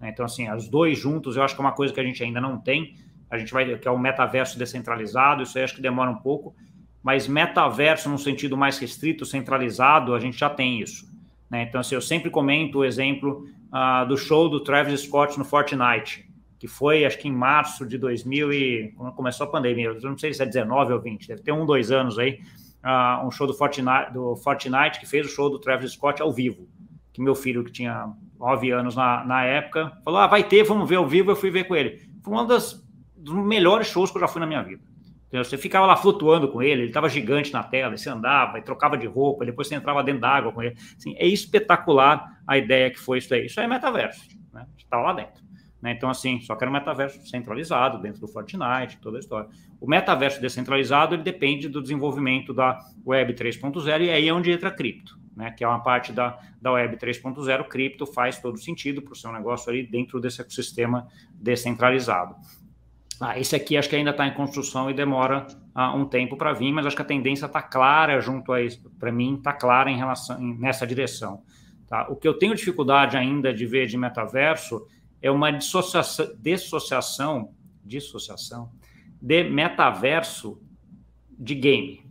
Né? Então, assim, os dois juntos, eu acho que é uma coisa que a gente ainda não tem. A gente vai, que é o metaverso descentralizado, isso aí acho que demora um pouco, mas metaverso no sentido mais restrito, centralizado, a gente já tem isso. Né? Então, assim, eu sempre comento o exemplo uh, do show do Travis Scott no Fortnite, que foi, acho que em março de 2000 e quando começou a pandemia, eu não sei se é 19 ou 20, deve ter um, dois anos aí, uh, um show do Fortnite, do Fortnite que fez o show do Travis Scott ao vivo, que meu filho, que tinha nove anos na, na época, falou: ah, vai ter, vamos ver ao vivo. Eu fui ver com ele. Foi um das, dos melhores shows que eu já fui na minha vida. Você ficava lá flutuando com ele, ele estava gigante na tela, você andava e trocava de roupa, depois você entrava dentro d'água com ele. Assim, é espetacular a ideia que foi isso aí. Isso é metaverso, né? Estava lá dentro. Né? Então, assim, só que era um metaverso centralizado dentro do Fortnite, toda a história. O metaverso descentralizado ele depende do desenvolvimento da Web 3.0 e aí é onde entra a cripto, né? que é uma parte da, da Web 3.0. Cripto faz todo sentido para o seu negócio ali dentro desse ecossistema descentralizado. Ah, esse aqui acho que ainda está em construção e demora ah, um tempo para vir, mas acho que a tendência está clara junto a isso. Para mim, está clara em relação nessa direção. Tá? O que eu tenho dificuldade ainda de ver de metaverso é uma dissociação, dissociação, dissociação de metaverso de game,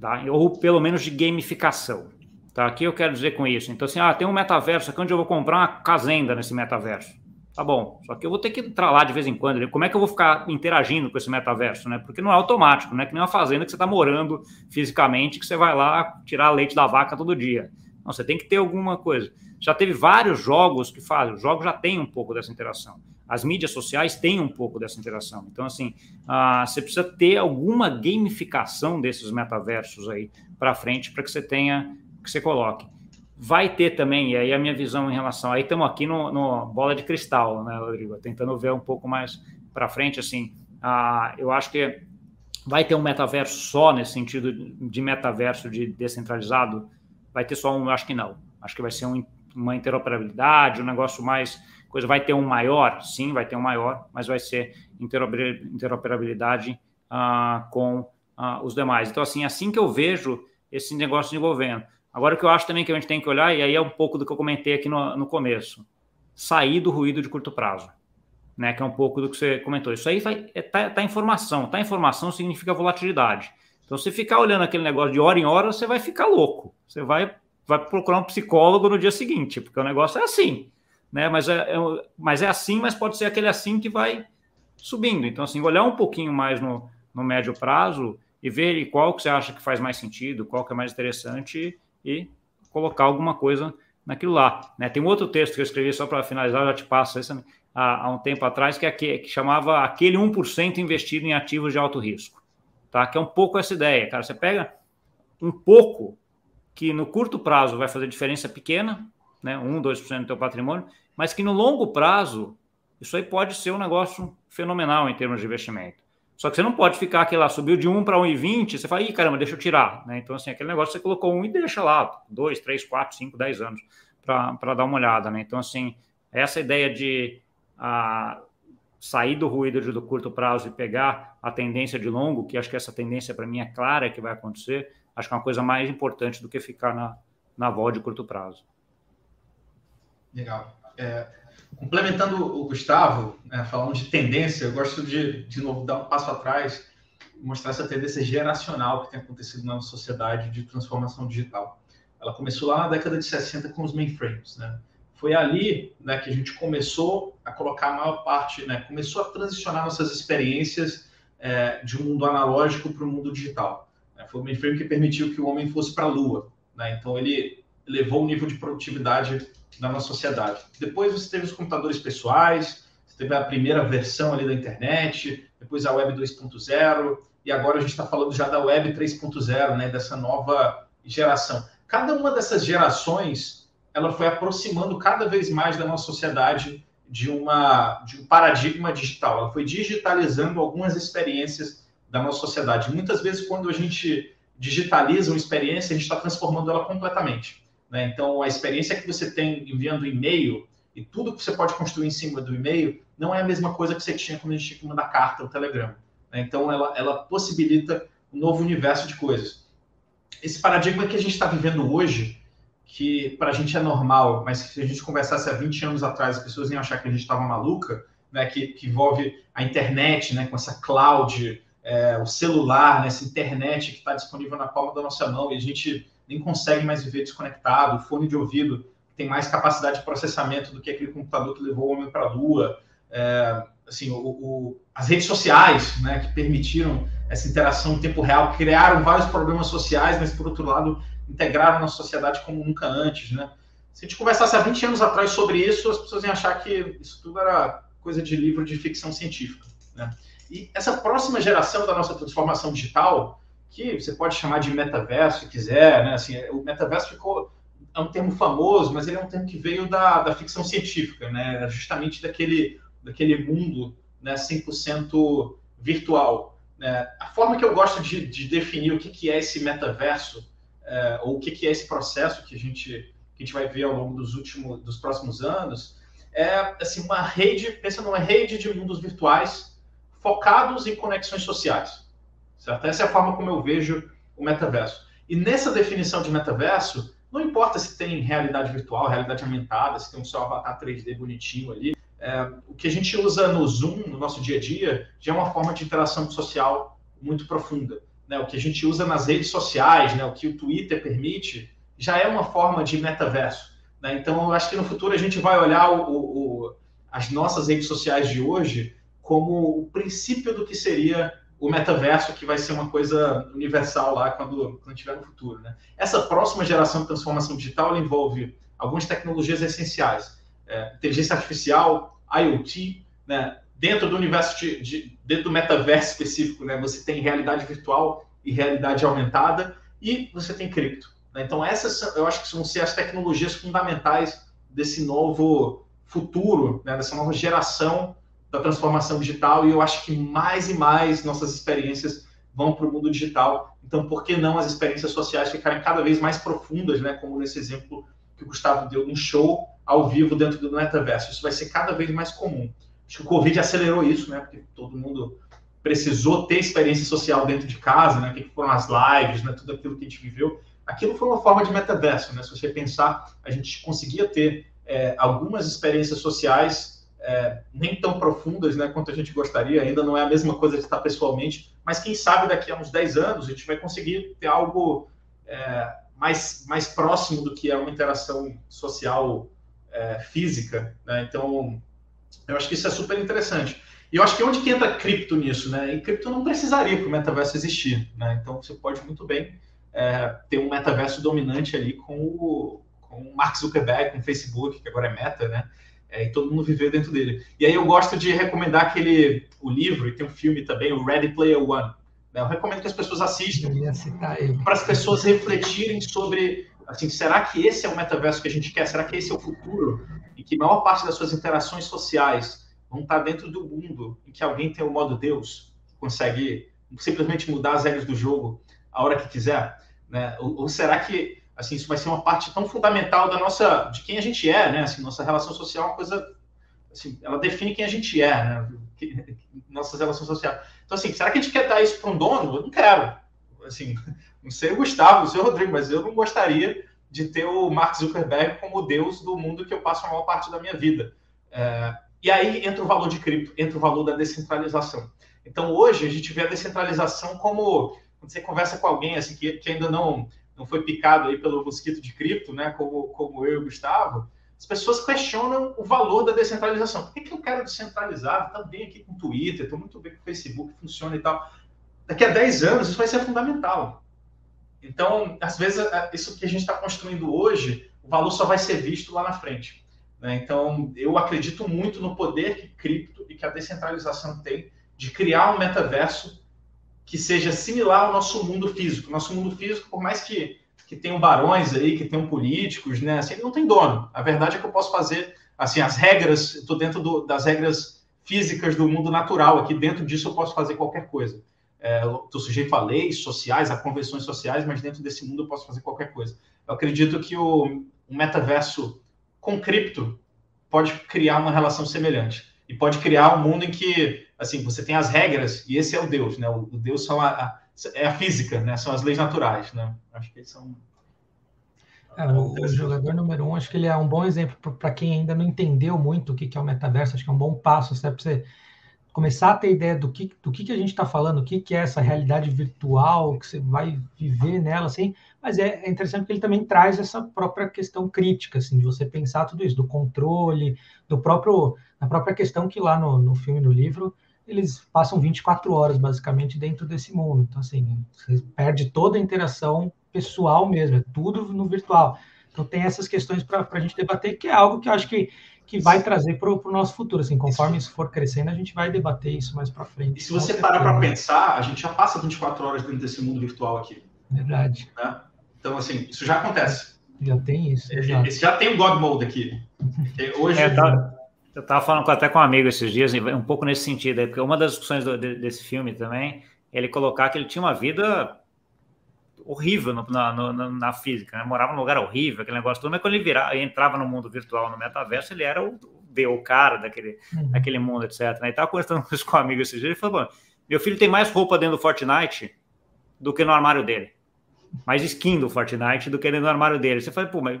tá? ou pelo menos de gamificação. Tá? O que eu quero dizer com isso? Então, assim, ah, tem um metaverso aqui onde eu vou comprar uma casenda nesse metaverso. Tá bom, só que eu vou ter que entrar lá de vez em quando. Como é que eu vou ficar interagindo com esse metaverso, né? Porque não é automático, não é que nem uma fazenda que você está morando fisicamente, que você vai lá tirar leite da vaca todo dia. Não, você tem que ter alguma coisa. Já teve vários jogos que fazem, os jogos já têm um pouco dessa interação. As mídias sociais têm um pouco dessa interação. Então, assim, uh, você precisa ter alguma gamificação desses metaversos aí para frente para que você tenha, que você coloque. Vai ter também, e aí a minha visão em relação. Aí estamos aqui no, no, bola de cristal, né, Rodrigo? Tentando ver um pouco mais para frente, assim. Uh, eu acho que vai ter um metaverso só nesse sentido de metaverso de descentralizado vai ter só um, acho que não. Acho que vai ser um, uma interoperabilidade, um negócio mais coisa. Vai ter um maior, sim, vai ter um maior, mas vai ser interoperabilidade uh, com uh, os demais. Então, assim, assim que eu vejo esse negócio desenvolvendo. Agora, o que eu acho também que a gente tem que olhar, e aí é um pouco do que eu comentei aqui no, no começo, sair do ruído de curto prazo. Né, que é um pouco do que você comentou. Isso aí vai, é, tá, tá informação. Tá informação significa volatilidade. Então, se ficar olhando aquele negócio de hora em hora, você vai ficar louco. Você vai, vai procurar um psicólogo no dia seguinte, porque o negócio é assim. Né? Mas, é, é, mas é assim, mas pode ser aquele assim que vai subindo. Então, assim, olhar um pouquinho mais no, no médio prazo e ver qual que você acha que faz mais sentido, qual que é mais interessante e colocar alguma coisa naquilo lá. Né? Tem um outro texto que eu escrevi só para finalizar, já te passo esse, há, há, um tempo atrás, que, é que, que chamava aquele 1% investido em ativos de alto risco tá? Que é um pouco essa ideia, cara. Você pega um pouco que no curto prazo vai fazer diferença pequena, né? 1, 2% do teu patrimônio, mas que no longo prazo isso aí pode ser um negócio fenomenal em termos de investimento. Só que você não pode ficar aqui lá, subiu de 1 para 1,20, você fala, ih, caramba, deixa eu tirar. Né? Então, assim, aquele negócio você colocou 1 e deixa lá, 2, 3, 4, 5, 10 anos para dar uma olhada. Né? Então, assim, essa ideia de a, sair do ruído do curto prazo e pegar a tendência de longo, que acho que essa tendência para mim é clara que vai acontecer, acho que é uma coisa mais importante do que ficar na, na vol de curto prazo. Legal. É, complementando o Gustavo, né, falando de tendência, eu gosto de, de novo, dar um passo atrás e mostrar essa tendência geracional que tem acontecido na sociedade de transformação digital. Ela começou lá na década de 60 com os mainframes, né? foi ali né, que a gente começou a colocar a maior parte, né, começou a transicionar nossas experiências é, de um mundo analógico para o mundo digital. Né? Foi o mainframe que permitiu que o homem fosse para a Lua. Né? Então, ele levou o nível de produtividade da nossa sociedade. Depois você teve os computadores pessoais, você teve a primeira versão ali da internet, depois a Web 2.0, e agora a gente está falando já da Web 3.0, né, dessa nova geração. Cada uma dessas gerações ela foi aproximando cada vez mais da nossa sociedade de, uma, de um paradigma digital. Ela foi digitalizando algumas experiências da nossa sociedade. Muitas vezes, quando a gente digitaliza uma experiência, a gente está transformando ela completamente. Né? Então, a experiência que você tem enviando e-mail e tudo que você pode construir em cima do e-mail não é a mesma coisa que você tinha quando a gente tinha que mandar carta ou telegrama. Né? Então, ela, ela possibilita um novo universo de coisas. Esse paradigma que a gente está vivendo hoje, que para a gente é normal, mas se a gente conversasse há 20 anos atrás, as pessoas iam achar que a gente estava maluca, né, que, que, envolve a internet, né, com essa cloud, é, o celular, né, essa internet que está disponível na palma da nossa mão e a gente nem consegue mais viver desconectado, o fone de ouvido tem mais capacidade de processamento do que aquele computador que levou o homem para a Lua, é, assim, o, o, as redes sociais, né, que permitiram essa interação em tempo real, criaram vários problemas sociais, mas por outro lado integraram na sociedade como nunca antes, né? Se a gente conversasse há 20 anos atrás sobre isso, as pessoas iam achar que isso tudo era coisa de livro de ficção científica, né? E essa próxima geração da nossa transformação digital, que você pode chamar de metaverso, se quiser, né? Assim, o metaverso ficou é um termo famoso, mas ele é um termo que veio da, da ficção científica, né? Justamente daquele, daquele mundo né, 100% virtual. Né? A forma que eu gosto de, de definir o que, que é esse metaverso, é, ou o que, que é esse processo que a gente, que a gente vai ver ao longo dos últimos, dos próximos anos, é assim uma rede, pensa numa rede de mundos virtuais focados em conexões sociais. Certo? Essa é a forma como eu vejo o metaverso. E nessa definição de metaverso, não importa se tem realidade virtual, realidade aumentada, se tem um seu avatar 3D bonitinho ali, é, o que a gente usa no Zoom, no nosso dia a dia, já é uma forma de interação social muito profunda. Né? O que a gente usa nas redes sociais, né? o que o Twitter permite, já é uma forma de metaverso. Né? Então, eu acho que no futuro a gente vai olhar o, o, as nossas redes sociais de hoje como o princípio do que seria o metaverso, que vai ser uma coisa universal lá quando, quando tiver no futuro. Né? Essa próxima geração de transformação digital envolve algumas tecnologias essenciais é, inteligência artificial, IoT, né? Dentro do universo de, de, dentro do metaverso específico, né? Você tem realidade virtual e realidade aumentada e você tem cripto. Né? Então essas, eu acho que vão ser as tecnologias fundamentais desse novo futuro, né? Dessa nova geração da transformação digital e eu acho que mais e mais nossas experiências vão para o mundo digital. Então, por que não as experiências sociais ficarem cada vez mais profundas, né? Como nesse exemplo que o Gustavo deu, um show ao vivo dentro do metaverso. Isso vai ser cada vez mais comum. Acho que o Covid acelerou isso, né? Porque todo mundo precisou ter experiência social dentro de casa, né? Que foram as lives, né? Tudo aquilo que a gente viveu. Aquilo foi uma forma de metaverso, né? Se você pensar, a gente conseguia ter é, algumas experiências sociais é, nem tão profundas, né? Quanto a gente gostaria. Ainda não é a mesma coisa de estar pessoalmente, mas quem sabe daqui a uns 10 anos a gente vai conseguir ter algo é, mais, mais próximo do que é uma interação social é, física, né? Então, eu acho que isso é super interessante. E eu acho que onde que entra cripto nisso, né? E cripto não precisaria para o metaverso existir, né? Então, você pode muito bem é, ter um metaverso dominante ali com o, com o Mark Zuckerberg, com o Facebook, que agora é Meta, né? É, e todo mundo viver dentro dele. E aí eu gosto de recomendar aquele o livro, e tem um filme também, o Ready Player One. Né? Eu recomendo que as pessoas assistam para as pessoas refletirem sobre assim, será que esse é o metaverso que a gente quer? Será que esse é o futuro? Em que a maior parte das suas interações sociais vão estar dentro do mundo em que alguém tem o modo Deus, consegue simplesmente mudar as regras do jogo a hora que quiser? Né? Ou, ou, será que assim isso vai ser uma parte tão fundamental da nossa, de quem a gente é, né? Assim, nossa relação social é uma coisa, assim, ela define quem a gente é, né? Nossas relações sociais. Então, assim, será que a gente quer dar isso para um dono? Eu não quero. Assim, não sei o Gustavo, não sei o Rodrigo, mas eu não gostaria de ter o Mark Zuckerberg como deus do mundo que eu passo a maior parte da minha vida. É, e aí entra o valor de cripto, entra o valor da descentralização. Então, hoje, a gente vê a descentralização como quando você conversa com alguém assim que, que ainda não, não foi picado aí pelo mosquito de cripto, né, como, como eu e o Gustavo, as pessoas questionam o valor da descentralização. Por que, que eu quero descentralizar? Estou bem aqui com o Twitter, estou muito bem com o Facebook, funciona e tal. Daqui a 10 anos, isso vai ser fundamental. Então, às vezes, isso que a gente está construindo hoje, o valor só vai ser visto lá na frente. Né? Então, eu acredito muito no poder que cripto e que a descentralização tem de criar um metaverso que seja similar ao nosso mundo físico. Nosso mundo físico, por mais que, que tenham barões aí, que tenham políticos, né? Assim, ele não tem dono. A verdade é que eu posso fazer, assim, as regras, estou dentro do, das regras físicas do mundo natural. Aqui dentro disso eu posso fazer qualquer coisa estou é, sujeito a leis sociais, a convenções sociais, mas dentro desse mundo eu posso fazer qualquer coisa. Eu acredito que o, o metaverso com cripto pode criar uma relação semelhante e pode criar um mundo em que assim você tem as regras e esse é o Deus, né? O, Deus são a, a, é a física, né? São as leis naturais, né? Acho que eles são é, o, o, jogador número um, acho que ele é um bom exemplo para quem ainda não entendeu muito o que, que é o metaverso. Acho que é um bom passo, para você começar a ter ideia do que, do que, que a gente está falando, o que, que é essa realidade virtual, que você vai viver nela, assim, mas é, é, interessante que ele também traz essa própria questão crítica, assim, de você pensar tudo isso, do controle, do próprio, da própria questão que lá no, no filme, no livro, eles passam 24 horas, basicamente, dentro desse mundo. Então, assim, você perde toda a interação pessoal mesmo, é tudo no virtual. Então, tem essas questões para a gente debater, que é algo que eu acho que que vai trazer para o nosso futuro. Assim, conforme isso for crescendo, a gente vai debater isso mais para frente. E se você parar para pensar, a gente já passa 24 horas dentro desse mundo virtual aqui. Verdade. Né? Então, assim, isso já acontece. Já tem isso. É, esse já tem o God Mode aqui. Hoje. É, tá, eu estava falando até com um amigo esses dias, um pouco nesse sentido, porque uma das discussões do, desse filme também, ele colocar que ele tinha uma vida horrível no, na, no, na, física, né? morava num lugar horrível, aquele negócio todo, mas quando ele virava, entrava no mundo virtual, no metaverso, ele era o, o cara daquele, uhum. daquele mundo, etc. Né? E estava conversando com um amigo esse dia, ele falou, meu filho tem mais roupa dentro do Fortnite do que no armário dele. Mais skin do Fortnite do que dentro do armário dele. Você fala, pô, mas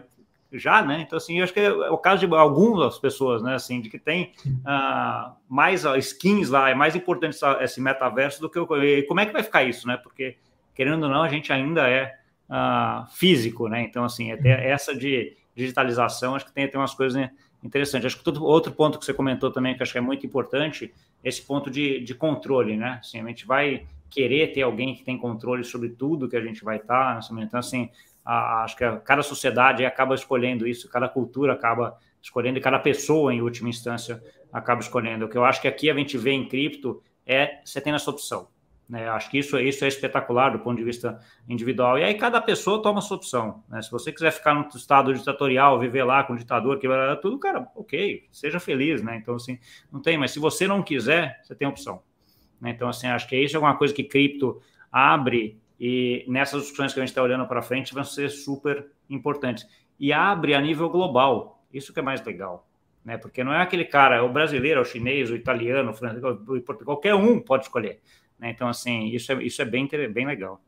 já, né? Então, assim, eu acho que é o caso de algumas pessoas, né? Assim, de que tem uh, mais skins lá, é mais importante esse metaverso do que o. E como é que vai ficar isso, né? Porque querendo ou não, a gente ainda é uh, físico, né? Então, assim, até essa de digitalização, acho que tem, tem umas coisas interessantes. Acho que todo, outro ponto que você comentou também, que acho que é muito importante, esse ponto de, de controle, né? Assim, a gente vai querer ter alguém que tem controle sobre tudo que a gente vai estar, tá, então, assim, a, acho que a, cada sociedade acaba escolhendo isso, cada cultura acaba escolhendo, e cada pessoa, em última instância, acaba escolhendo. O que eu acho que aqui a gente vê em cripto é você tem essa opção. Né? Acho que isso, isso é espetacular do ponto de vista individual. E aí cada pessoa toma a sua opção. Né? Se você quiser ficar no estado ditatorial, viver lá com o ditador, que tudo, cara, ok, seja feliz, né? Então, assim, não tem, mas se você não quiser, você tem opção. Né? Então, assim, acho que isso é uma coisa que cripto abre e nessas discussões que a gente está olhando para frente vão ser super importantes. E abre a nível global. Isso que é mais legal. Né? Porque não é aquele cara, é o brasileiro, é o chinês, o italiano, o francês, o português, qualquer um pode escolher. Né? Então, assim, isso é, isso é bem, bem legal.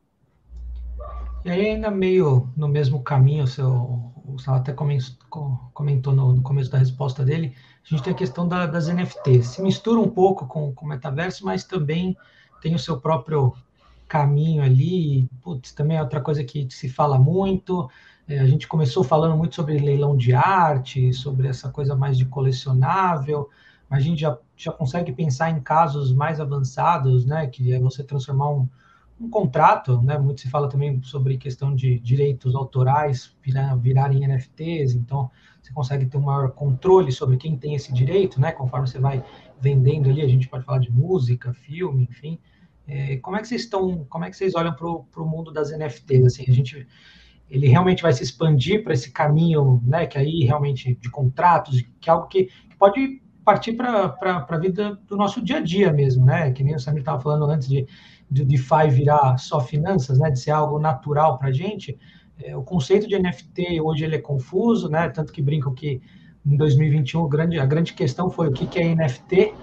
E aí, ainda meio no mesmo caminho, o seu, o Sal até comentou no, no, começo da resposta dele, a gente tem a questão da, das NFTs. Se mistura um pouco com, com o metaverso, mas também tem o seu próprio caminho ali. Putz, também é outra coisa que se fala muito. É, a gente começou falando muito sobre leilão de arte, sobre essa coisa mais de colecionável a gente já, já consegue pensar em casos mais avançados, né, que é você transformar um, um contrato, né, muito se fala também sobre questão de direitos autorais virar, virarem NFTs, então você consegue ter um maior controle sobre quem tem esse direito, né, conforme você vai vendendo ali, a gente pode falar de música, filme, enfim. É, como é que vocês estão, como é que vocês olham para o mundo das NFTs? Assim, a gente, ele realmente vai se expandir para esse caminho, né, que aí realmente de contratos, que é algo que, que pode partir para a vida do nosso dia a dia mesmo, né? Que nem o Samir estava falando antes de, de DeFi virar só finanças, né? De ser algo natural para a gente. É, o conceito de NFT hoje ele é confuso, né? Tanto que brincam que em 2021 grande, a grande questão foi o que, que é NFT,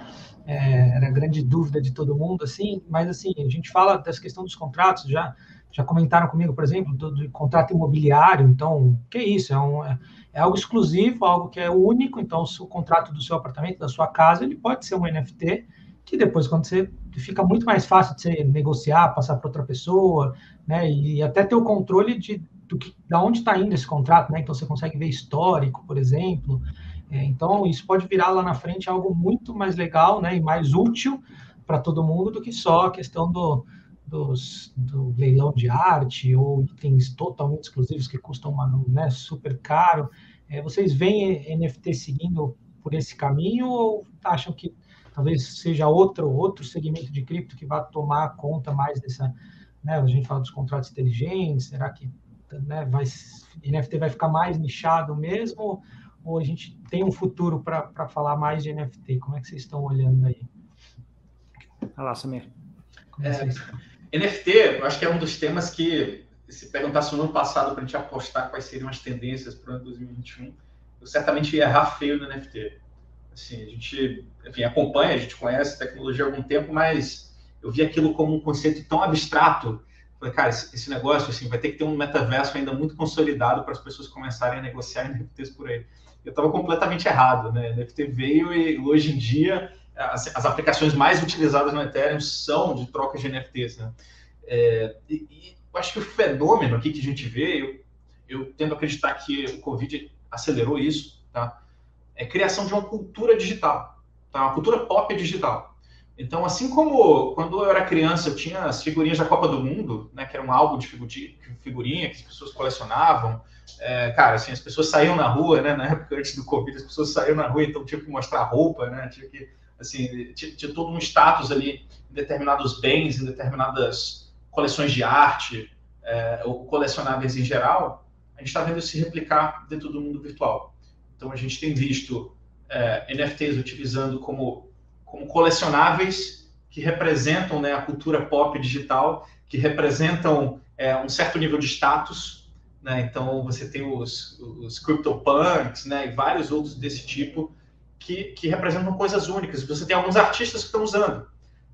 é, era a grande dúvida de todo mundo, assim. Mas assim, a gente fala dessa questão dos contratos já já comentaram comigo, por exemplo, do, do contrato imobiliário. Então, que isso? É, um, é, é, algo exclusivo, algo que é único. Então, o contrato do seu apartamento, da sua casa, ele pode ser um NFT, que depois, quando você fica muito mais fácil de você negociar, passar para outra pessoa, né? E até ter o controle de do que, da onde está indo esse contrato, né? Então, você consegue ver histórico, por exemplo. É, então, isso pode virar lá na frente algo muito mais legal, né? E mais útil para todo mundo do que só a questão do dos, do leilão de arte ou itens totalmente exclusivos que custam uma, né, super caro. É, vocês veem NFT seguindo por esse caminho ou acham que talvez seja outro outro segmento de cripto que vai tomar conta mais dessa, né, a gente fala dos contratos inteligentes, será que né, vai, NFT vai ficar mais nichado mesmo ou a gente tem um futuro para falar mais de NFT? Como é que vocês estão olhando aí? Olha lá, Samir. É, NFT, eu acho que é um dos temas que, se perguntasse no ano passado para a gente apostar quais seriam as tendências para o ano 2021, eu certamente ia errar feio no NFT. Assim, a gente, enfim, acompanha, a gente conhece tecnologia há algum tempo, mas eu vi aquilo como um conceito tão abstrato. Falei, cara, esse, esse negócio assim, vai ter que ter um metaverso ainda muito consolidado para as pessoas começarem a negociar NFTs por aí. Eu estava completamente errado, né? NFT veio e hoje em dia as, as, aplicações mais utilizadas no Ethereum são de troca de NFTs. Né? É, e, e, eu acho que o fenômeno aqui que a gente vê, eu, eu tendo a acreditar que o Covid acelerou isso, tá? é criação de uma cultura digital, tá? uma cultura pop digital. Então, assim como quando eu era criança eu tinha as figurinhas da Copa do Mundo, né, que era um álbum de figurinha que as pessoas colecionavam, é, cara, assim, as pessoas saíam na rua, né, na época antes do Covid, as pessoas saíam na rua, então tinha que mostrar roupa, né, tinha que, assim, tinha, tinha todo um status ali em determinados bens, em determinadas coleções de arte, é, ou colecionáveis em geral, a gente está vendo se replicar dentro do mundo virtual. Então, a gente tem visto é, NFTs utilizando como, como colecionáveis que representam né, a cultura pop digital, que representam é, um certo nível de status. Né? Então, você tem os, os CryptoPunks né, e vários outros desse tipo que, que representam coisas únicas. Você tem alguns artistas que estão usando.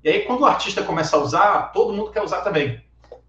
E aí, quando o artista começa a usar, todo mundo quer usar também.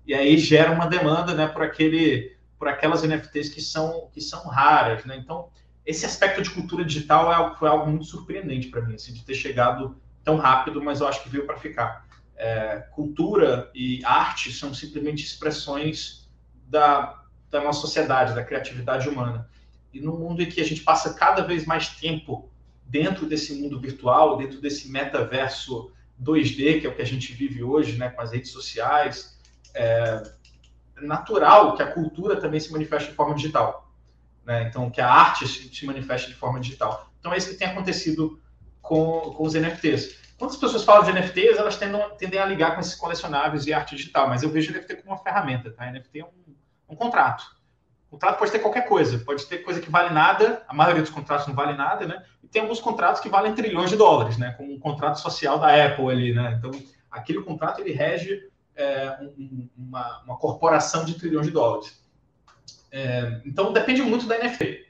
E aí gera uma demanda né, por, aquele, por aquelas NFTs que são, que são raras. Né? Então, esse aspecto de cultura digital é algo, foi algo muito surpreendente para mim, assim, de ter chegado tão rápido, mas eu acho que veio para ficar. É, cultura e arte são simplesmente expressões da, da nossa sociedade, da criatividade humana. E no mundo em que a gente passa cada vez mais tempo dentro desse mundo virtual, dentro desse metaverso 2D, que é o que a gente vive hoje, né, com as redes sociais, é natural que a cultura também se manifeste de forma digital né? Então, que a arte se, manifeste de forma digital. Então, é isso que tem acontecido com, com os NFTs. Quando as pessoas falam de NFTs, elas tendem, tendem a ligar com esses colecionáveis e arte digital, mas eu vejo NFT como uma ferramenta, tá? NFT é um, um contrato. O contrato pode ter qualquer coisa, pode ter coisa que vale nada, a maioria dos contratos não vale nada, né? E tem alguns contratos que valem trilhões de dólares, né? Como um contrato social da Apple ali, né? Então, aquele contrato ele rege é, um, uma, uma corporação de trilhões de dólares. É, então depende muito da NFT.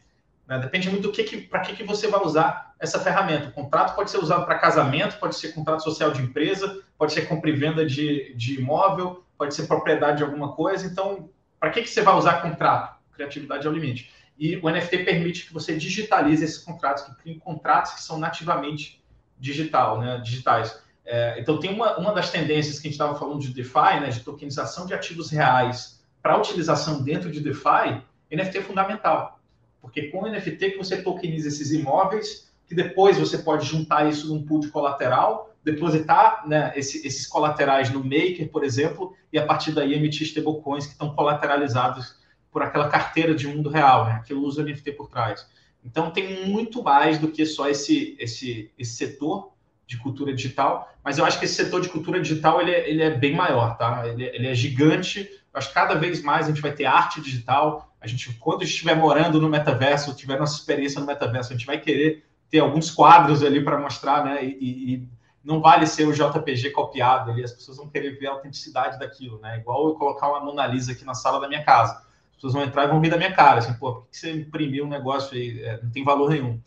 Né? Depende muito do que, que para que, que você vai usar essa ferramenta. O contrato pode ser usado para casamento, pode ser contrato social de empresa, pode ser compra e venda de, de imóvel, pode ser propriedade de alguma coisa. Então, para que, que você vai usar contrato? Criatividade é o limite. E o NFT permite que você digitalize esses contratos, que criem contratos que são nativamente digital, né, digitais. É, então, tem uma, uma das tendências que a gente estava falando de DeFi, né, de tokenização de ativos reais para utilização dentro de DeFi, NFT é fundamental. Porque com NFT que você tokeniza esses imóveis, que depois você pode juntar isso num pool de colateral, depositar né, esse, esses colaterais no Maker, por exemplo, e a partir daí emitir stablecoins que estão colateralizados por aquela carteira de mundo real, né, que usa o NFT por trás. Então tem muito mais do que só esse, esse, esse setor de cultura digital, mas eu acho que esse setor de cultura digital ele é, ele é bem maior, tá? Ele, ele é gigante acho que cada vez mais a gente vai ter arte digital. A gente, quando estiver morando no metaverso, tiver nossa experiência no metaverso, a gente vai querer ter alguns quadros ali para mostrar, né? E, e, não vale ser o JPG copiado ali, as pessoas vão querer ver a autenticidade daquilo, né? Igual eu colocar uma Mona Lisa aqui na sala da minha casa. As pessoas vão entrar e vão rir da minha cara, assim, pô, por que você imprimiu um negócio aí? É, não tem valor nenhum.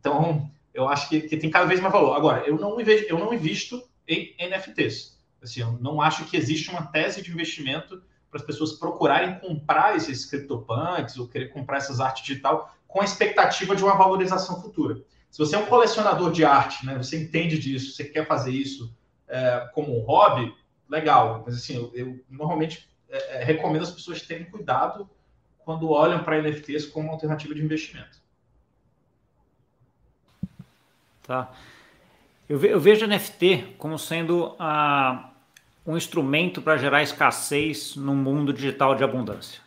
Então, eu acho que, que, tem cada vez mais valor. Agora, eu não, vejo, eu não invisto em NFTs. Assim, eu não acho que existe uma tese de investimento para as pessoas procurarem comprar esses CryptoPunks ou querer comprar essas artes digital com a expectativa de uma valorização futura. Se você é um colecionador de arte, né, você entende disso, você quer fazer isso é, como um hobby, legal. Mas assim, eu, eu normalmente é, é, recomendo as pessoas terem cuidado quando olham para NFTs como alternativa de investimento. Tá. Eu, ve eu vejo NFT como sendo a um instrumento para gerar escassez no mundo digital de abundância.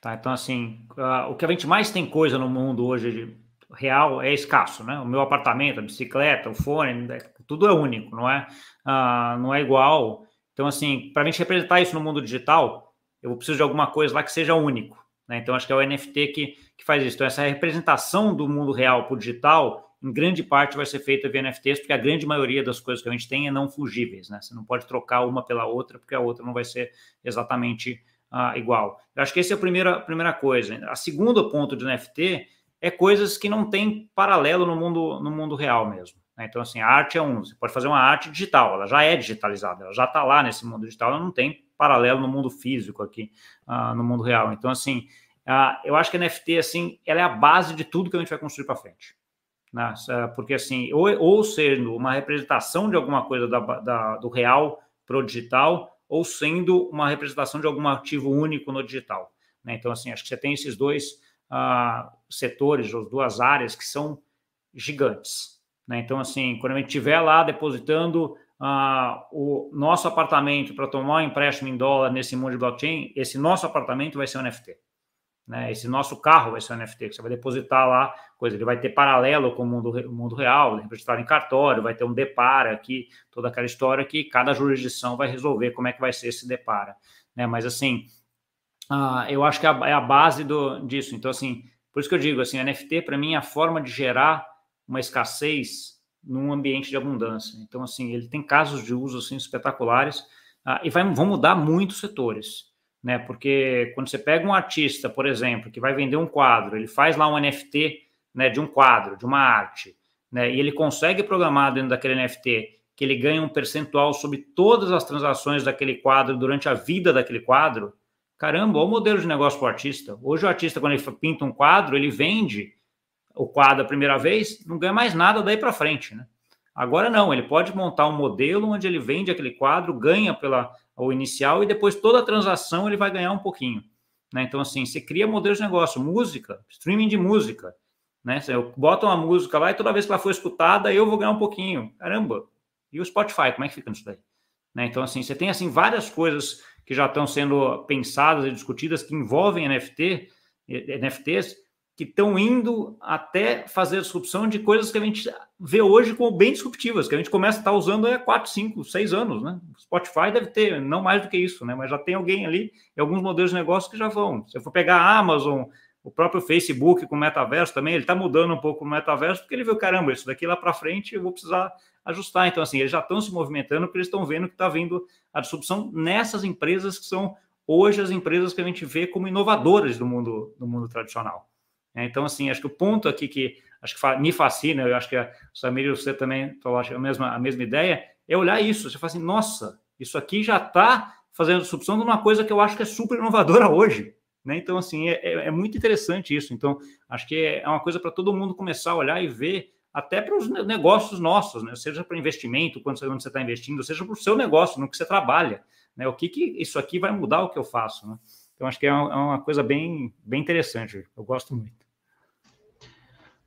Tá? Então, assim, uh, o que a gente mais tem coisa no mundo hoje real é escasso, né? O meu apartamento, a bicicleta, o fone, né? tudo é único, não é? Uh, não é igual. Então, assim, para a gente representar isso no mundo digital, eu preciso de alguma coisa lá que seja único. Né? Então, acho que é o NFT que, que faz isso. Então, essa representação do mundo real para o digital em grande parte vai ser feita via NFTs, porque a grande maioria das coisas que a gente tem é não fugíveis, né? Você não pode trocar uma pela outra, porque a outra não vai ser exatamente uh, igual. Eu acho que essa é a primeira, primeira coisa. A segunda ponto de NFT é coisas que não tem paralelo no mundo, no mundo real mesmo. Né? Então, assim, a arte é um. Você pode fazer uma arte digital, ela já é digitalizada, ela já está lá nesse mundo digital, ela não tem paralelo no mundo físico aqui, uh, no mundo real. Então, assim, uh, eu acho que a NFT, assim, ela é a base de tudo que a gente vai construir para frente. Né? Porque assim, ou, ou sendo uma representação de alguma coisa da, da, do real para o digital, ou sendo uma representação de algum ativo único no digital. Né? Então, assim, acho que você tem esses dois uh, setores, ou duas áreas que são gigantes. Né? Então, assim, quando a gente estiver lá depositando ah, o nosso apartamento para tomar um empréstimo em dólar nesse mundo de blockchain, esse nosso apartamento vai ser um NFT. Né? Esse nosso carro vai ser um NFT, que você vai depositar lá, coisa, ele vai ter paralelo com o mundo, o mundo real, registrado em cartório, vai ter um depara aqui, toda aquela história que cada jurisdição vai resolver como é que vai ser esse depara. Né? Mas assim, uh, eu acho que é a, é a base do, disso. Então, assim, por isso que eu digo, assim, NFT para mim é a forma de gerar uma escassez num ambiente de abundância. Então, assim, ele tem casos de uso assim, espetaculares uh, e vai, vão mudar muitos setores né? Porque quando você pega um artista, por exemplo, que vai vender um quadro, ele faz lá um NFT, né, de um quadro, de uma arte, né? E ele consegue programar dentro daquele NFT que ele ganha um percentual sobre todas as transações daquele quadro durante a vida daquele quadro. Caramba, olha o modelo de negócio para o artista. Hoje o artista, quando ele pinta um quadro, ele vende o quadro a primeira vez, não ganha mais nada daí para frente, né? Agora não, ele pode montar um modelo onde ele vende aquele quadro, ganha pela o inicial e depois toda a transação ele vai ganhar um pouquinho. Né? Então, assim, você cria modelos de negócio, música, streaming de música. Né? Eu boto uma música lá e toda vez que ela for escutada, eu vou ganhar um pouquinho. Caramba! E o Spotify, como é que fica nisso daí? Né? Então, assim, você tem assim várias coisas que já estão sendo pensadas e discutidas que envolvem NFT, NFTs, que estão indo até fazer disrupção de coisas que a gente vê hoje como bem disruptivas, que a gente começa a estar usando há 4, 5, 6 anos, né? Spotify deve ter não mais do que isso, né? Mas já tem alguém ali e alguns modelos de negócio que já vão. Se eu for pegar a Amazon, o próprio Facebook com o metaverso também, ele está mudando um pouco o metaverso, porque ele viu, caramba, isso daqui lá para frente eu vou precisar ajustar. Então, assim, eles já estão se movimentando porque eles estão vendo que está vindo a disrupção nessas empresas que são hoje as empresas que a gente vê como inovadoras do mundo, do mundo tradicional. É, então, assim, acho que o ponto aqui que acho que me fascina, eu acho que a Samir e você também acho a mesma, a mesma ideia, é olhar isso. Você fala assim, nossa, isso aqui já está fazendo disrupção de uma coisa que eu acho que é super inovadora hoje. Né? Então, assim, é, é, é muito interessante isso. Então, acho que é uma coisa para todo mundo começar a olhar e ver, até para os negócios nossos, né? seja para investimento, quando você está investindo, seja para o seu negócio, no que você trabalha. Né? O que, que isso aqui vai mudar o que eu faço? Né? Então, acho que é uma, é uma coisa bem, bem interessante. Eu gosto muito.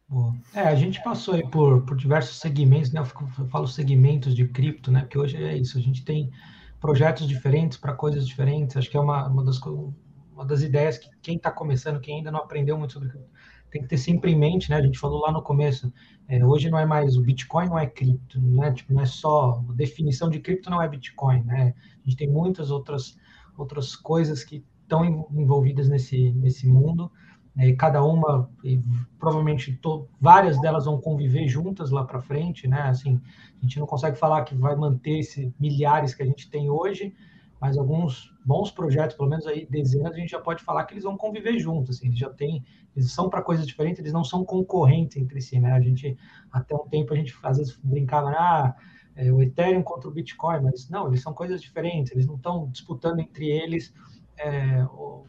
Boa. É, a gente passou aí por, por diversos segmentos, né? Eu, fico, eu falo segmentos de cripto, né? Porque hoje é isso, a gente tem projetos diferentes para coisas diferentes. Acho que é uma, uma, das, uma das ideias que quem está começando, quem ainda não aprendeu muito sobre cripto, tem que ter sempre em mente, né? A gente falou lá no começo, é, hoje não é mais o Bitcoin, não é cripto, né? Tipo, não é só a definição de cripto não é Bitcoin, né? A gente tem muitas outras outras coisas que estão envolvidas nesse nesse mundo né, e cada uma, e provavelmente to, várias delas vão conviver juntas lá para frente, né? Assim, a gente não consegue falar que vai manter esses milhares que a gente tem hoje, mas alguns bons projetos, pelo menos aí dezenas, a gente já pode falar que eles vão conviver juntos, assim, eles já têm, eles são para coisas diferentes, eles não são concorrentes entre si, né? A gente, até um tempo, a gente às vezes brincava, ah, é, o Ethereum contra o Bitcoin, mas não, eles são coisas diferentes, eles não estão disputando entre eles é, o,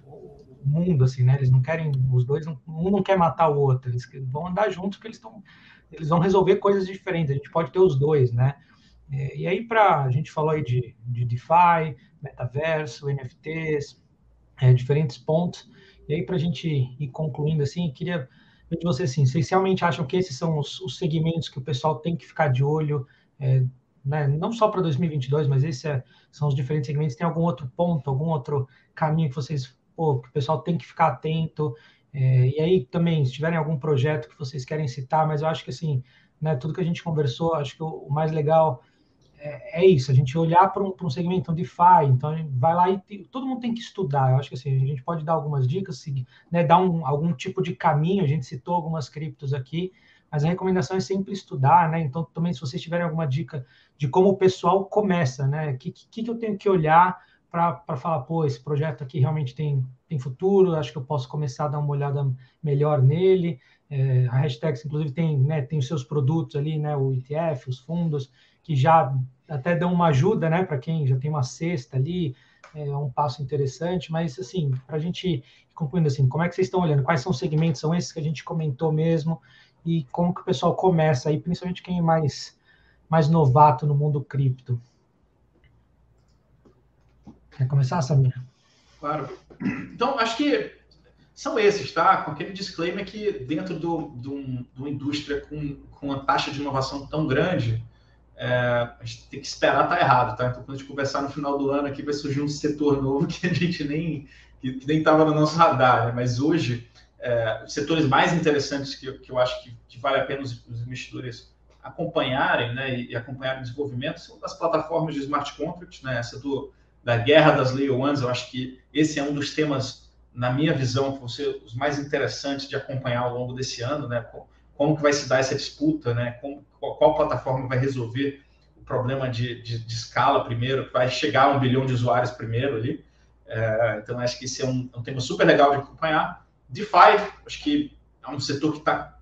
mundo, assim, né? Eles não querem, os dois, não, um não quer matar o outro, eles vão andar juntos porque eles estão, eles vão resolver coisas diferentes. A gente pode ter os dois, né? É, e aí, para a gente falou aí de, de DeFi, metaverso, NFTs, é, diferentes pontos. E aí, para a gente ir concluindo, assim, queria ver de você, assim, vocês realmente acham que esses são os, os segmentos que o pessoal tem que ficar de olho, é, né, não só para 2022, mas esses é, são os diferentes segmentos. Tem algum outro ponto, algum outro caminho que vocês pô, que o pessoal tem que ficar atento. É, e aí também, se tiverem algum projeto que vocês querem citar, mas eu acho que assim, né, tudo que a gente conversou, acho que o, mais legal é, é, isso, a gente olhar para um, um segmento de DeFi, então vai lá e tem, todo mundo tem que estudar. Eu acho que assim, a gente pode dar algumas dicas, né, dar um, algum tipo de caminho, a gente citou algumas criptos aqui, mas a recomendação é sempre estudar, né? Então, também, se vocês tiverem alguma dica de como o pessoal começa, né? O que, que, que eu tenho que olhar para falar, pô, esse projeto aqui realmente tem, tem futuro, acho que eu posso começar a dar uma olhada melhor nele. É, a Hashtags, inclusive, tem, né, tem os seus produtos ali, né, o ETF, os fundos, que já até dão uma ajuda, né, para quem já tem uma cesta ali, é um passo interessante, mas, assim, para a gente concluindo assim, como é que vocês estão olhando? Quais são os segmentos? São esses que a gente comentou mesmo? E como que o pessoal começa aí, principalmente quem é mais, mais novato no mundo cripto? Quer começar, Samir? Claro. Então, acho que são esses, tá? Com aquele disclaimer que dentro do, do, de uma indústria com, com uma taxa de inovação tão grande, é, a gente tem que esperar estar tá errado, tá? Então, quando a gente conversar no final do ano aqui, vai surgir um setor novo que a gente nem que, nem estava no nosso radar, né? Mas hoje, é, os setores mais interessantes que, que eu acho que, que vale a pena os, os investidores acompanharem, né? E, e acompanhar o desenvolvimento são das plataformas de smart contracts, né? Do, da guerra das layer ones, eu acho que esse é um dos temas, na minha visão, que vão ser os mais interessantes de acompanhar ao longo desse ano, né? como que vai se dar essa disputa, né? Como, qual, qual, plataforma vai resolver o problema de, de, de, escala primeiro, vai chegar a um bilhão de usuários primeiro ali. É, então, acho que esse é um, é um, tema super legal de acompanhar. DeFi, acho que é um setor que está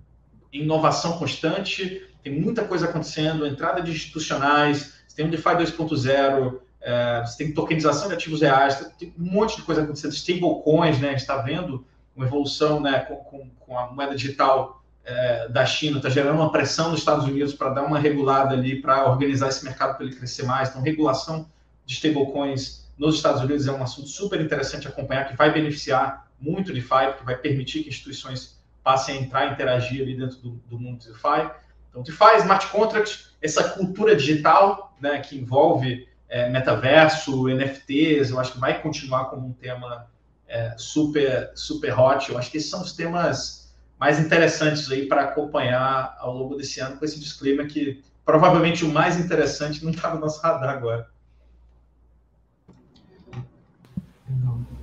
em inovação constante, tem muita coisa acontecendo, entrada de institucionais, tem um DeFi 2.0, é, você tem tokenização de ativos reais, tem um monte de coisa acontecendo, stablecoins, né? A gente está vendo uma evolução né, com, com, com a moeda digital é, da China está gerando uma pressão nos Estados Unidos para dar uma regulada ali, para organizar esse mercado para ele crescer mais. Então, regulação de stablecoins nos Estados Unidos é um assunto super interessante acompanhar, que vai beneficiar muito o DeFi, porque vai permitir que instituições passem a entrar e interagir ali dentro do, do mundo do DeFi. Então, DeFi, smart contracts, essa cultura digital, né, que envolve é, metaverso, NFTs, eu acho que vai continuar como um tema é, super, super hot. Eu acho que esses são os temas mais interessantes aí para acompanhar ao longo desse ano, com esse disclaimer que provavelmente o mais interessante não está no nosso radar agora.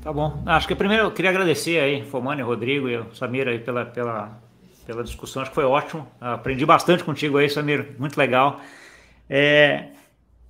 Tá bom. Acho que primeiro eu queria agradecer aí, Fomani, Rodrigo e o Samir aí pela, pela, pela discussão. Acho que foi ótimo. Aprendi bastante contigo aí, Samir. Muito legal. É,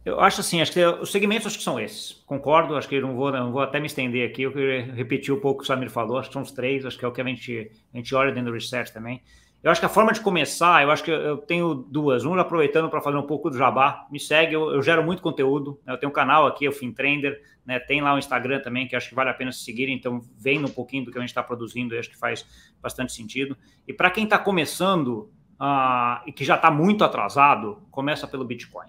eu acho assim, acho que os segmentos acho que são esses. Concordo, acho que não vou, não vou até me estender aqui, eu queria repetir um pouco o que o Samir falou, acho que são os três, acho que é o que a gente, a gente olha dentro do research também. Eu acho que a forma de começar, eu acho que eu tenho duas. Um, aproveitando para fazer um pouco do jabá, me segue, eu, eu gero muito conteúdo. Né? Eu tenho um canal aqui, o FinTrender, né? tem lá o Instagram também, que acho que vale a pena se seguir, então vem um pouquinho do que a gente está produzindo, acho que faz bastante sentido. E para quem está começando uh, e que já está muito atrasado, começa pelo Bitcoin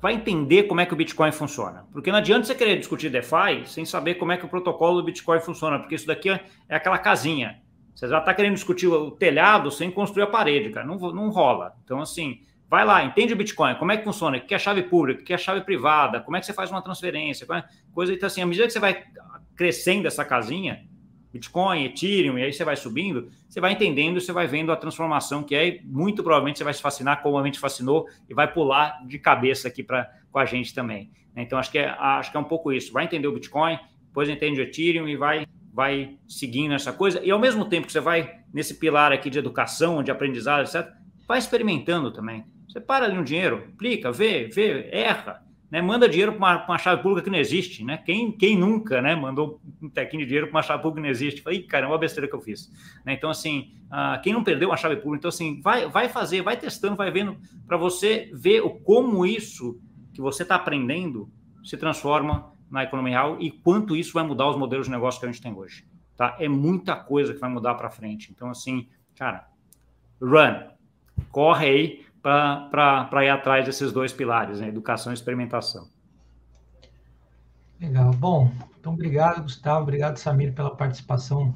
vai entender como é que o Bitcoin funciona. Porque não adianta você querer discutir DeFi sem saber como é que o protocolo do Bitcoin funciona, porque isso daqui é, é aquela casinha. Você já está querendo discutir o telhado sem construir a parede, cara. Não, não rola. Então, assim, vai lá, entende o Bitcoin, como é que funciona, o que é chave pública, o que é chave privada, como é que você faz uma transferência, é, coisa então, assim, à medida que você vai crescendo essa casinha, Bitcoin, Ethereum, e aí você vai subindo, você vai entendendo, você vai vendo a transformação que é, e muito provavelmente você vai se fascinar como a gente fascinou e vai pular de cabeça aqui para com a gente também. Né? Então, acho que, é, acho que é um pouco isso. Vai entender o Bitcoin, depois entende o Ethereum e vai, vai seguindo essa coisa. E ao mesmo tempo que você vai nesse pilar aqui de educação, de aprendizado, etc., vai experimentando também. Você para ali um dinheiro, aplica, vê, vê, erra né, manda dinheiro para uma, uma, chave pública que não existe, né? Quem, quem nunca, né, mandou um tequinho de dinheiro para uma chave pública que não existe? Falei, caramba, a besteira que eu fiz. Né? Então, assim, uh, quem não perdeu uma chave pública, então, assim, vai, vai fazer, vai testando, vai vendo, para você ver o, como isso que você está aprendendo se transforma na economia real e quanto isso vai mudar os modelos de negócio que a gente tem hoje. Tá? É muita coisa que vai mudar para frente. Então, assim, cara, run, corre aí, para ir atrás desses dois pilares, né? educação e experimentação. Legal. Bom, então obrigado, Gustavo, obrigado, Samir, pela participação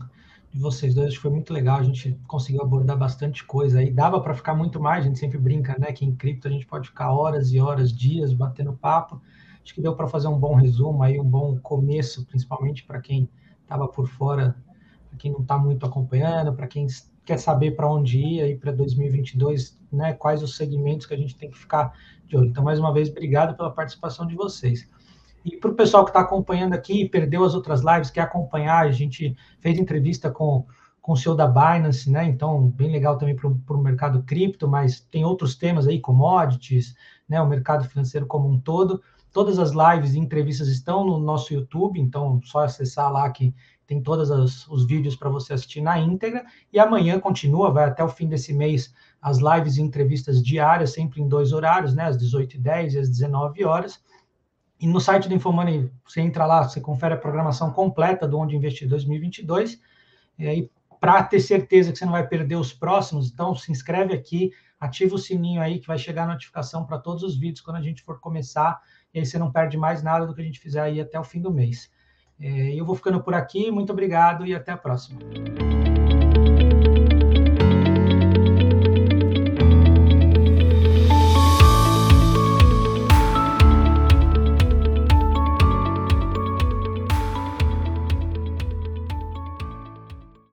de vocês dois. Acho que foi muito legal, a gente conseguiu abordar bastante coisa aí. Dava para ficar muito mais, a gente sempre brinca, né? Que em cripto a gente pode ficar horas e horas, dias batendo papo. Acho que deu para fazer um bom resumo aí, um bom começo, principalmente para quem estava por fora, para quem não está muito acompanhando, para quem quer saber para onde ir aí para 2022, né? Quais os segmentos que a gente tem que ficar de olho. Então, mais uma vez, obrigado pela participação de vocês. E para o pessoal que está acompanhando aqui, perdeu as outras lives, quer acompanhar, a gente fez entrevista com, com o CEO da Binance, né? Então, bem legal também para o mercado cripto, mas tem outros temas aí, commodities, né? O mercado financeiro como um todo. Todas as lives e entrevistas estão no nosso YouTube, então só acessar lá que tem todos os vídeos para você assistir na íntegra. E amanhã continua, vai até o fim desse mês, as lives e entrevistas diárias, sempre em dois horários, né? Às 18h10 e às 19 horas. E no site do Infomoney, você entra lá, você confere a programação completa do Onde Investir 2022. E aí, para ter certeza que você não vai perder os próximos, então se inscreve aqui, ativa o sininho aí que vai chegar a notificação para todos os vídeos quando a gente for começar. E aí você não perde mais nada do que a gente fizer aí até o fim do mês. É, eu vou ficando por aqui, muito obrigado e até a próxima.